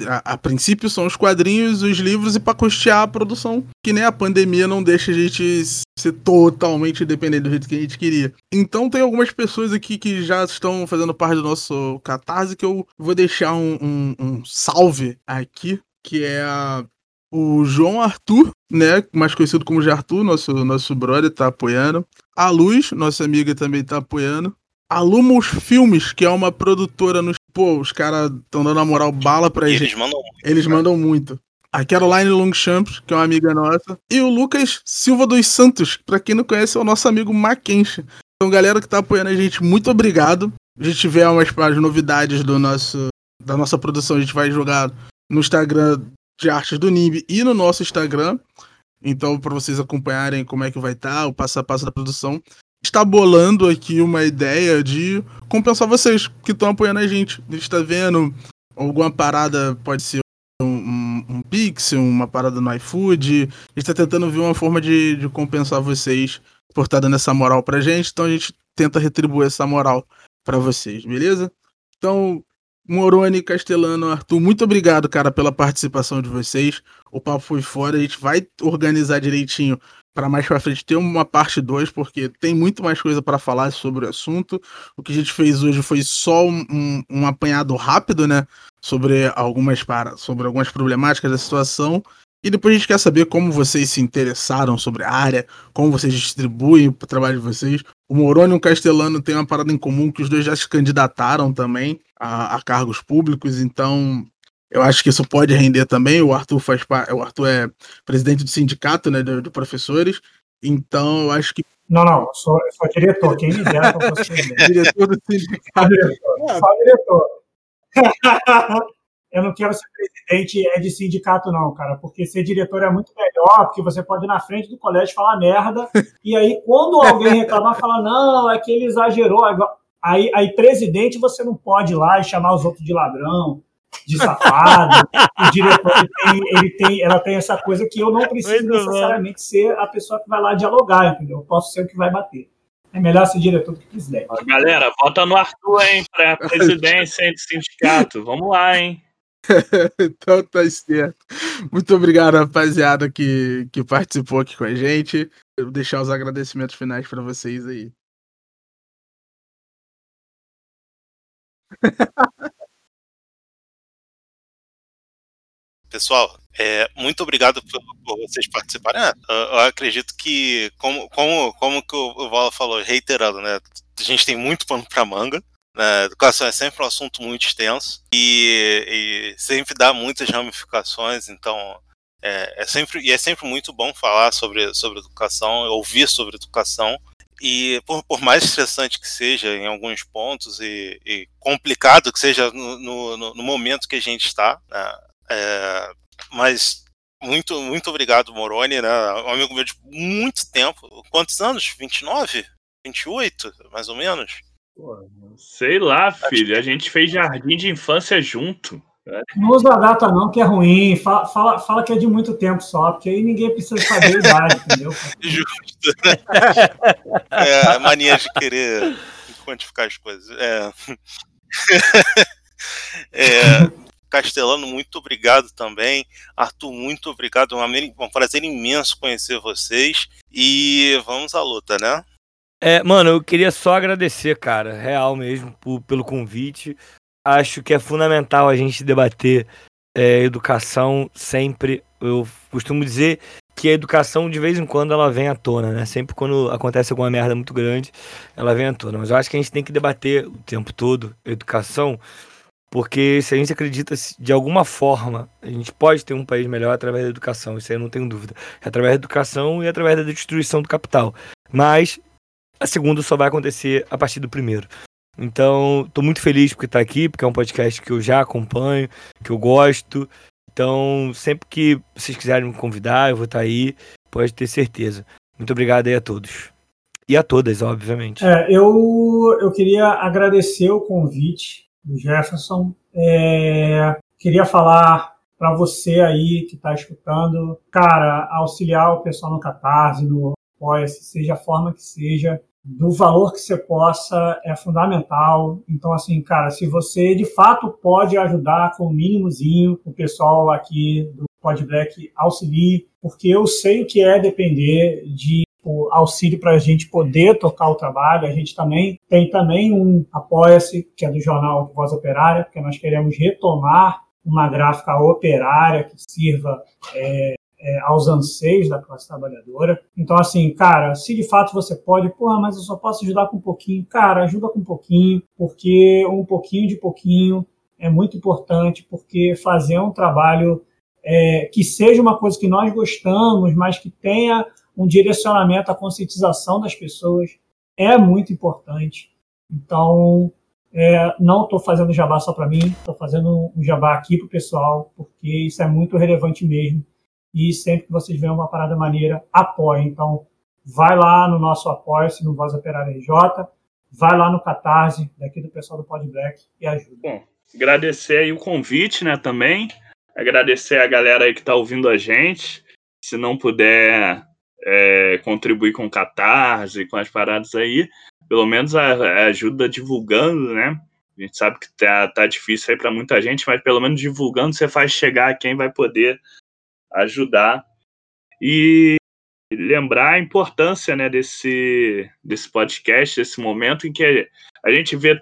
Speaker 1: a, a, princípio são os quadrinhos, os livros e para custear a produção, que nem a pandemia não deixa a gente ser totalmente independente do jeito que a gente queria. Então tem algumas pessoas aqui que já estão fazendo parte do nosso Catarse que eu vou deixar um, um, um salve aqui, que é a o João Arthur, né, mais conhecido como de Arthur, nosso, nosso brother, tá apoiando. A Luz, nossa amiga, também tá apoiando. A Lumos Filmes, que é uma produtora nos. Pô, os caras estão dando a moral bala pra
Speaker 2: E
Speaker 1: gente.
Speaker 2: eles mandam muito.
Speaker 1: Eles
Speaker 2: cara.
Speaker 1: mandam muito. A Caroline Longchamps, que é uma amiga nossa. E o Lucas Silva dos Santos, que pra quem não conhece, é o nosso amigo Mackenzie. Então, galera que tá apoiando a gente, muito obrigado. A gente tiver umas, umas novidades do nosso, da nossa produção, a gente vai jogar no Instagram de artes do NIMB e no nosso Instagram. Então, para vocês acompanharem como é que vai estar, o passo a passo da produção. Está bolando aqui uma ideia de compensar vocês que estão apoiando a gente. A gente está vendo alguma parada, pode ser um, um, um Pix, uma parada no iFood. A gente está tentando ver uma forma de, de compensar vocês por estar dando essa moral pra gente. Então a gente tenta retribuir essa moral para vocês, beleza? Então, Moroni, Castelano, Arthur, muito obrigado, cara, pela participação de vocês. O papo foi fora, a gente vai organizar direitinho para mais pra frente ter uma parte 2, porque tem muito mais coisa para falar sobre o assunto. O que a gente fez hoje foi só um, um, um apanhado rápido, né, sobre algumas para, sobre algumas problemáticas da situação. E depois a gente quer saber como vocês se interessaram sobre a área, como vocês distribuem o trabalho de vocês. O Moroni e o Castelano têm uma parada em comum que os dois já se candidataram também a, a cargos públicos, então eu acho que isso pode render também. O Arthur faz o Arthur é presidente do sindicato, né, de, de professores. Então eu acho que
Speaker 4: Não, não, eu sou, eu sou diretor. Quem me dera fosse presidente.
Speaker 1: diretor do
Speaker 4: Só
Speaker 1: sindicato
Speaker 4: diretor. Só diretor. [LAUGHS] eu não quero ser presidente é de sindicato, não, cara, porque ser diretor é muito melhor, porque você pode ir na frente do colégio falar merda, e aí quando alguém reclamar, falar, não, é que ele exagerou. Aí, aí presidente você não pode ir lá e chamar os outros de ladrão, de safado. o diretor ele tem, ele tem, ela tem essa coisa que eu não preciso muito necessariamente bom. ser a pessoa que vai lá dialogar, entendeu? Eu posso ser o que vai bater. É melhor ser diretor do que presidente.
Speaker 5: Galera, vota no Arthur, hein, para presidência do sindicato. Vamos lá, hein? [LAUGHS]
Speaker 1: então tá certo. Muito obrigado, rapaziada, que, que participou aqui com a gente. Eu vou deixar os agradecimentos finais para vocês aí. [LAUGHS]
Speaker 2: Pessoal, é, muito obrigado por, por vocês participarem. É, eu, acredito que, como, como, como que o Vala falou, reiterando, né? A gente tem muito pano para manga. Né? Educação é sempre um assunto muito extenso e, e sempre dá muitas ramificações, então é, é, sempre, e é sempre muito bom falar sobre, sobre educação, ouvir sobre educação. E por, por mais estressante que seja em alguns pontos e, e complicado que seja no, no, no, momento que a gente está, né? é, mas muito, muito obrigado, Moroni, né? Um amigo meu de muito tempo. Quantos anos? 29? 28, mais ou menos?
Speaker 5: Sei lá, filho. A gente fez jardim de infância junto.
Speaker 4: Não usa a data, não, que é ruim. Fala, fala, fala, que é de muito tempo só, porque aí ninguém precisa saber a idade, entendeu? [LAUGHS]
Speaker 2: Justo. Né? É, a mania de querer quantificar as coisas. É. é. Castelano, muito obrigado também. Arthur, muito obrigado. É um prazer imenso conhecer vocês. E vamos à luta, né?
Speaker 3: É, mano, eu queria só agradecer, cara, real mesmo, por, pelo convite. Acho que é fundamental a gente debater é, educação sempre. Eu costumo dizer que a educação, de vez em quando, ela vem à tona, né? Sempre quando acontece alguma merda muito grande, ela vem à tona. Mas eu acho que a gente tem que debater o tempo todo educação, porque se a gente acredita de alguma forma, a gente pode ter um país melhor através da educação, isso aí eu não tenho dúvida. É através da educação e através da destruição do capital. Mas a segunda só vai acontecer a partir do primeiro. Então, estou muito feliz por estar aqui, porque é um podcast que eu já acompanho, que eu gosto. Então, sempre que vocês quiserem me convidar, eu vou estar aí, pode ter certeza. Muito obrigado aí a todos. E a todas, obviamente.
Speaker 4: É, eu, eu queria agradecer o convite do Jefferson. É, queria falar para você aí que está escutando, cara, auxiliar o pessoal no Catarse, no Apoia-se, seja a forma que seja, do valor que você possa é fundamental. Então, assim, cara, se você de fato pode ajudar com o mínimozinho, o pessoal aqui do Podblack auxilie, porque eu sei o que é depender de auxílio para a gente poder tocar o trabalho. A gente também tem também um Apoia-se, que é do jornal Voz Operária, porque nós queremos retomar uma gráfica operária que sirva é, é, aos anseios da classe trabalhadora. Então, assim, cara, se de fato você pode, porra, mas eu só posso ajudar com um pouquinho, cara, ajuda com um pouquinho, porque um pouquinho de pouquinho é muito importante, porque fazer um trabalho é, que seja uma coisa que nós gostamos, mas que tenha um direcionamento à conscientização das pessoas é muito importante. Então, é, não estou fazendo jabá só para mim, estou fazendo um jabá aqui para o pessoal, porque isso é muito relevante mesmo e sempre que vocês veem uma parada maneira, apoiem. Então, vai lá no nosso apoio-se no Voz Operária RJ, vai lá no Catarse, daqui do pessoal do Pod Black e ajuda.
Speaker 5: Bom, agradecer aí o convite, né, também. Agradecer a galera aí que está ouvindo a gente. Se não puder é, contribuir com o Catarse, com as paradas aí, pelo menos a, a ajuda divulgando, né? A gente sabe que tá, tá difícil aí para muita gente, mas pelo menos divulgando você faz chegar quem vai poder ajudar e lembrar a importância né, desse, desse podcast, desse momento em que a gente vê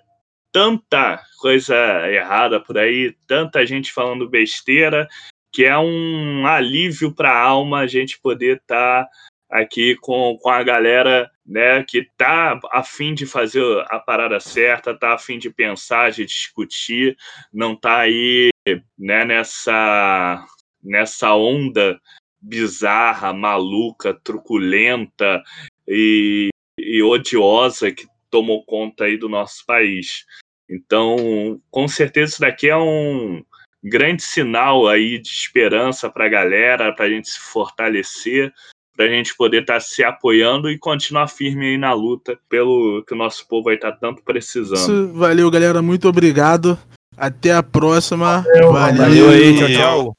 Speaker 5: tanta coisa errada por aí, tanta gente falando besteira, que é um alívio para a alma a gente poder estar tá aqui com, com a galera né, que tá a fim de fazer a parada certa, tá a fim de pensar, de discutir, não tá aí né, nessa nessa onda bizarra, maluca, truculenta e, e odiosa que tomou conta aí do nosso país. Então, com certeza isso daqui é um grande sinal aí de esperança para a galera, para a gente se fortalecer, para a gente poder estar tá se apoiando e continuar firme aí na luta pelo que o nosso povo vai estar tá tanto precisando. Isso,
Speaker 1: valeu, galera. Muito obrigado. Até a próxima.
Speaker 3: Valeu, valeu aí, tchau, tchau.